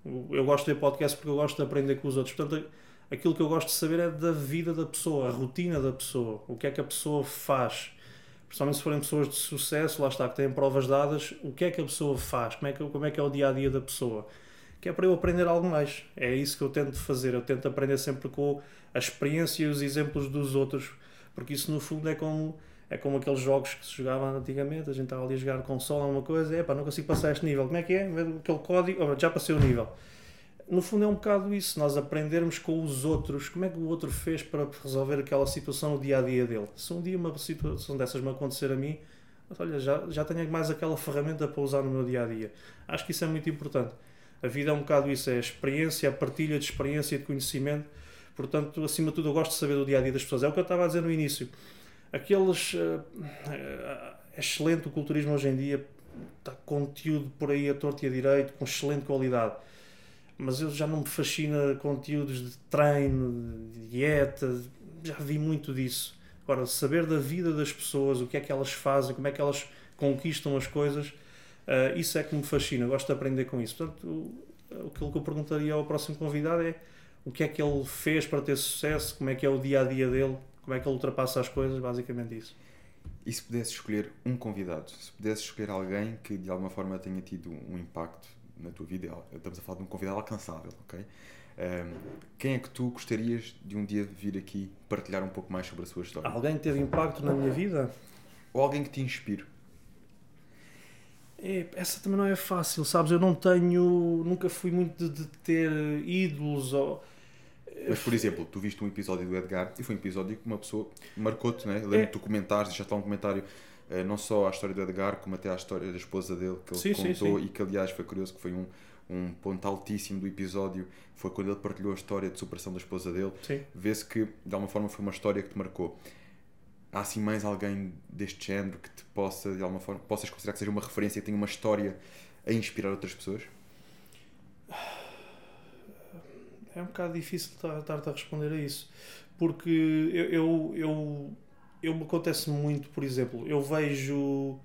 Eu gosto de ver podcast porque eu gosto de aprender com os outros. Portanto, aquilo que eu gosto de saber é da vida da pessoa, a rotina da pessoa, o que é que a pessoa faz. Principalmente se forem pessoas de sucesso, lá está, que têm provas dadas, o que é que a pessoa faz, como é que, como é, que é o dia a dia da pessoa que é para eu aprender algo mais. É isso que eu tento fazer. Eu tento aprender sempre com a experiência e os exemplos dos outros, porque isso no fundo é como é como aqueles jogos que se jogavam antigamente, a gente estava ali a jogar console uma coisa, é pá, não consigo passar este nível. Como é que é? Aquele código, oh, já passei o nível. No fundo é um bocado isso, nós aprendermos com os outros, como é que o outro fez para resolver aquela situação no dia a dia dele. Se um dia uma situação dessas me acontecer a mim, olha, já, já tenho mais aquela ferramenta para usar no meu dia a dia. Acho que isso é muito importante. A vida é um bocado isso, é a experiência, a partilha de experiência e de conhecimento. Portanto, acima de tudo, eu gosto de saber do dia a dia das pessoas. É o que eu estava a dizer no início. Aqueles. Uh, é excelente o culturismo hoje em dia, está conteúdo por aí a torto e a direito, com excelente qualidade. Mas eu já não me fascina conteúdos de treino, de dieta, já vi muito disso. Agora, saber da vida das pessoas, o que é que elas fazem, como é que elas conquistam as coisas, Uh, isso é que me fascina, gosto de aprender com isso. Portanto, o, aquilo que eu perguntaria ao próximo convidado é o que é que ele fez para ter sucesso, como é que é o dia a dia dele, como é que ele ultrapassa as coisas, basicamente isso. E se pudesse escolher um convidado, se pudesse escolher alguém que de alguma forma tenha tido um impacto na tua vida, estamos a falar de um convidado alcançável, ok? Um, quem é que tu gostarias de um dia vir aqui partilhar um pouco mais sobre a sua história? Alguém que teve impacto na minha vida? Ou alguém que te inspire? É, essa também não é fácil, sabes? Eu não tenho. Nunca fui muito de, de ter ídolos ou. Mas, por exemplo, tu viste um episódio do Edgar e foi um episódio que uma pessoa marcou-te, né? Lembro-te é. do comentário, já está um comentário. Uh, não só a história do Edgar, como até a história da esposa dele, que ele Sim, sim, contou sim. e que, aliás, foi curioso que foi um, um ponto altíssimo do episódio. Foi quando ele partilhou a história de superação da esposa dele. Sim. Vê-se que, de alguma forma, foi uma história que te marcou. Há assim mais alguém deste género que te possa, de alguma forma, possas considerar que seja uma referência, que tenha uma história a inspirar outras pessoas? É um bocado difícil estar- estar-te a responder a isso. Porque eu, eu, eu, eu me acontece muito, por exemplo, eu vejo.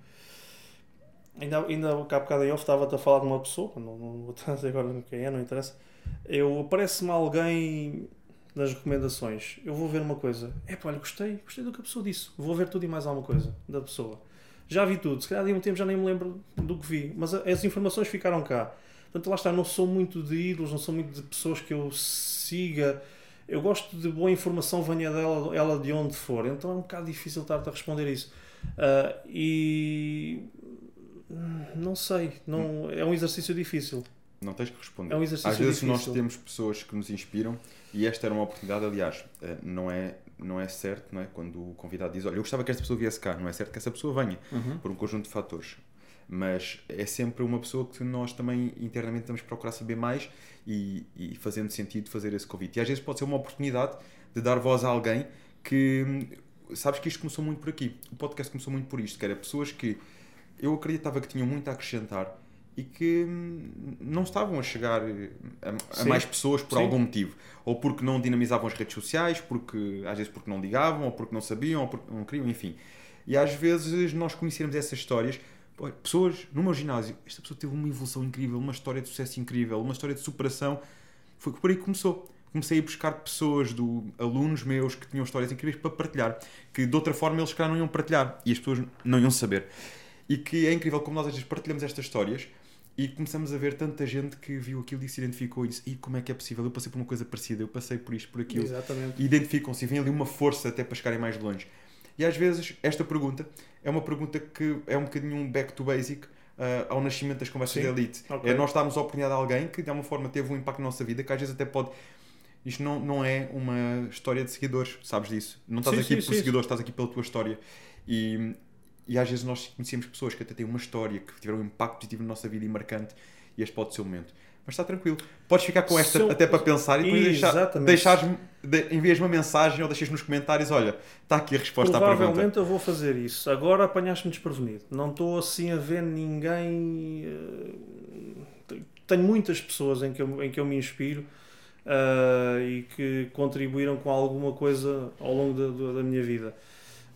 Ainda, ainda há bocado em off estava-te a falar de uma pessoa, não, não vou dizer agora quem é, não interessa. Eu aparece-me alguém nas recomendações, eu vou ver uma coisa. É pá, olha, gostei, gostei do que a pessoa disse. Vou ver tudo e mais alguma coisa da pessoa. Já vi tudo, se calhar de um tempo já nem me lembro do que vi, mas as informações ficaram cá. Portanto, lá está, não sou muito de ídolos, não sou muito de pessoas que eu siga. Eu gosto de boa informação, venha dela ela de onde for. Então é um bocado difícil estar-te a responder isso. Ah, e. hum, Não sei, não, é um exercício difícil. Não tens que responder. É um exercício Às vezes nós difícil. temos pessoas que nos inspiram e esta era uma oportunidade, aliás, eh, não é, não é certo, não é? Quando o convidado diz, olha, eu gostava que esta pessoa viesse cá, não é certo que essa pessoa venha, por um conjunto de fatores. Mas é sempre uma pessoa que nós também internamente temos que procurar saber mais e, e fazendo sentido fazer esse convite. E às vezes pode ser uma oportunidade de dar voz a alguém que. Sabes que isto começou muito por aqui. O podcast começou muito por isto, que era pessoas que eu acreditava que tinham muito a acrescentar e que hum, não estavam a chegar eh, a, a mais pessoas por Sim. algum motivo. Ou porque não dinamizavam as redes sociais, porque às vezes porque não ligavam, ou porque não sabiam, ou porque não queriam, enfim. E às vezes nós conhecermos essas histórias, pessoas no meu ginásio, esta pessoa teve uma evolução incrível, uma história de sucesso incrível, uma história de superação. Foi por aí que começou. Comecei a buscar pessoas, do, alunos meus que tinham histórias incríveis para partilhar, que de outra forma eles calhar não iam partilhar e as pessoas não iam saber. E que é incrível como nós às vezes partilhamos estas histórias e começamos a ver tanta gente que viu aquilo e se identificou e disse: e como é que é possível? Eu passei por uma coisa parecida, eu passei por isto, por aquilo. Exatamente. E identificam-se e vem ali uma força até para chegarem mais longe. E às vezes esta pergunta é uma pergunta que é um bocadinho um back to basic ah, ao nascimento das conversas Sim. de elite. Ok. É nós darmos a oportunidade a alguém que de alguma forma teve um impacto na nossa vida, que às vezes até pode. Isto não, não é uma história de seguidores, sabes disso? Não estás Sim, aqui sim, por sim. seguidores, estás aqui pela tua história. E, e às vezes nós conhecemos pessoas que até têm uma história, que tiveram um impacto positivo na nossa vida e marcante, e este pode ser o momento. Mas está tranquilo. Podes ficar com esta eu- até para pensar e depois deixar, deixares, de, envias uma mensagem ou deixas nos comentários: olha, está aqui a resposta à pergunta. Provavelmente eu vou fazer isso. Agora apanhaste-me desprevenido. Não estou assim a ver ninguém. eh, Tenho muitas pessoas em que eu, em que eu me inspiro eh, e que contribuíram com alguma coisa ao longo da- da minha vida.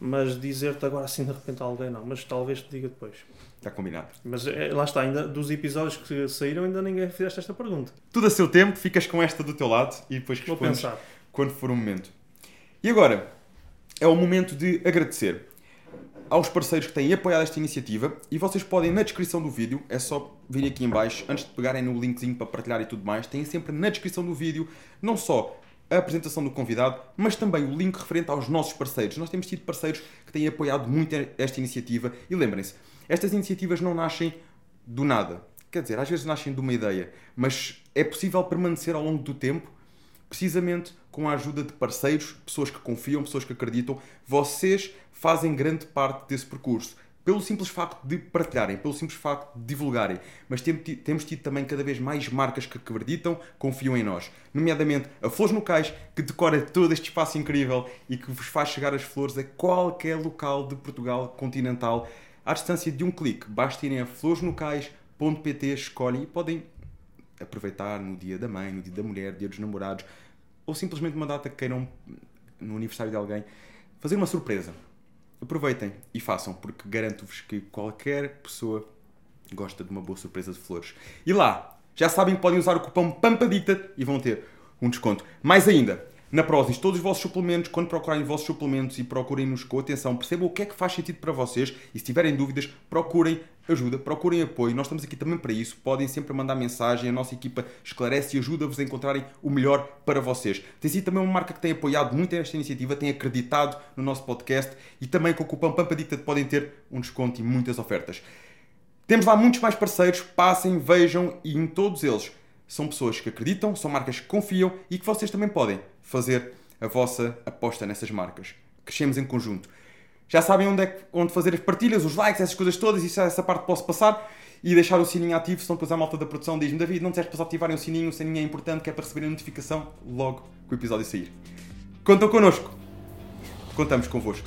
Mas dizer-te agora assim de repente a alguém, não. Mas talvez te diga depois. Está combinado. Mas eh, lá está, ainda dos episódios que saíram, ainda ninguém fizeste esta pergunta. Tudo a seu tempo, ficas com esta do teu lado e depois respondes quando for o momento. E agora é o momento de agradecer aos parceiros que têm apoiado esta iniciativa e vocês podem na descrição do vídeo, é só vir aqui em baixo, antes de pegarem no linkzinho para partilhar e tudo mais, têm sempre na descrição do vídeo não só a apresentação do convidado, mas também o link referente aos nossos parceiros. Nós temos tido parceiros que têm apoiado muito esta iniciativa e lembrem-se, estas iniciativas não nascem do nada. Quer dizer, às vezes nascem de uma ideia, mas é possível permanecer ao longo do tempo precisamente com a ajuda de parceiros, pessoas que confiam, pessoas que acreditam. Vocês fazem grande parte desse percurso. Pelo simples facto de partilharem, pelo simples facto de divulgarem. Mas tem- temos tido também cada vez mais marcas que acreditam, confiam em nós. Nomeadamente a Flores no Cais, que decora todo este espaço incrível e que vos faz chegar as flores a qualquer local de Portugal continental à distância de um clique. Basta irem a floresnocais.pt, escolhem e podem aproveitar no dia da mãe, no dia da mulher, dia dos namorados, ou simplesmente uma data que queiram no aniversário de alguém, fazer uma surpresa. Aproveitem e façam, porque garanto-vos que qualquer pessoa gosta de uma boa surpresa de flores. E lá, já sabem que podem usar o cupom PAMPADICTA e vão ter um desconto. Mais ainda, na Prozis, todos os vossos suplementos, quando procurarem os vossos suplementos e procurem-nos com atenção, percebam o que é que faz sentido para vocês e se tiverem dúvidas, procurem ajuda, procurem apoio. Nós estamos aqui também para isso. Podem sempre mandar mensagem, a nossa equipa esclarece e ajuda-vos a encontrarem o melhor para vocês. Tem sido também uma marca que tem apoiado muito esta iniciativa, tem acreditado no nosso podcast e também com o cupom PAMPADICTA podem ter um desconto e muitas ofertas. Temos lá muitos mais parceiros, passem, vejam e em todos eles são pessoas que acreditam, são marcas que confiam e que vocês também podem fazer a vossa aposta nessas marcas. Crescemos em conjunto. Já sabem onde, é onde fazer as partilhas, os likes, essas coisas todas, isso, essa parte posso passar. E deixar o sininho ativo, senão depois a malta da produção diz-me David, não disseste para ativarem o sininho, o sininho é importante, que é para receberem a notificação logo que o episódio sair. Contam connosco. Contamos convosco.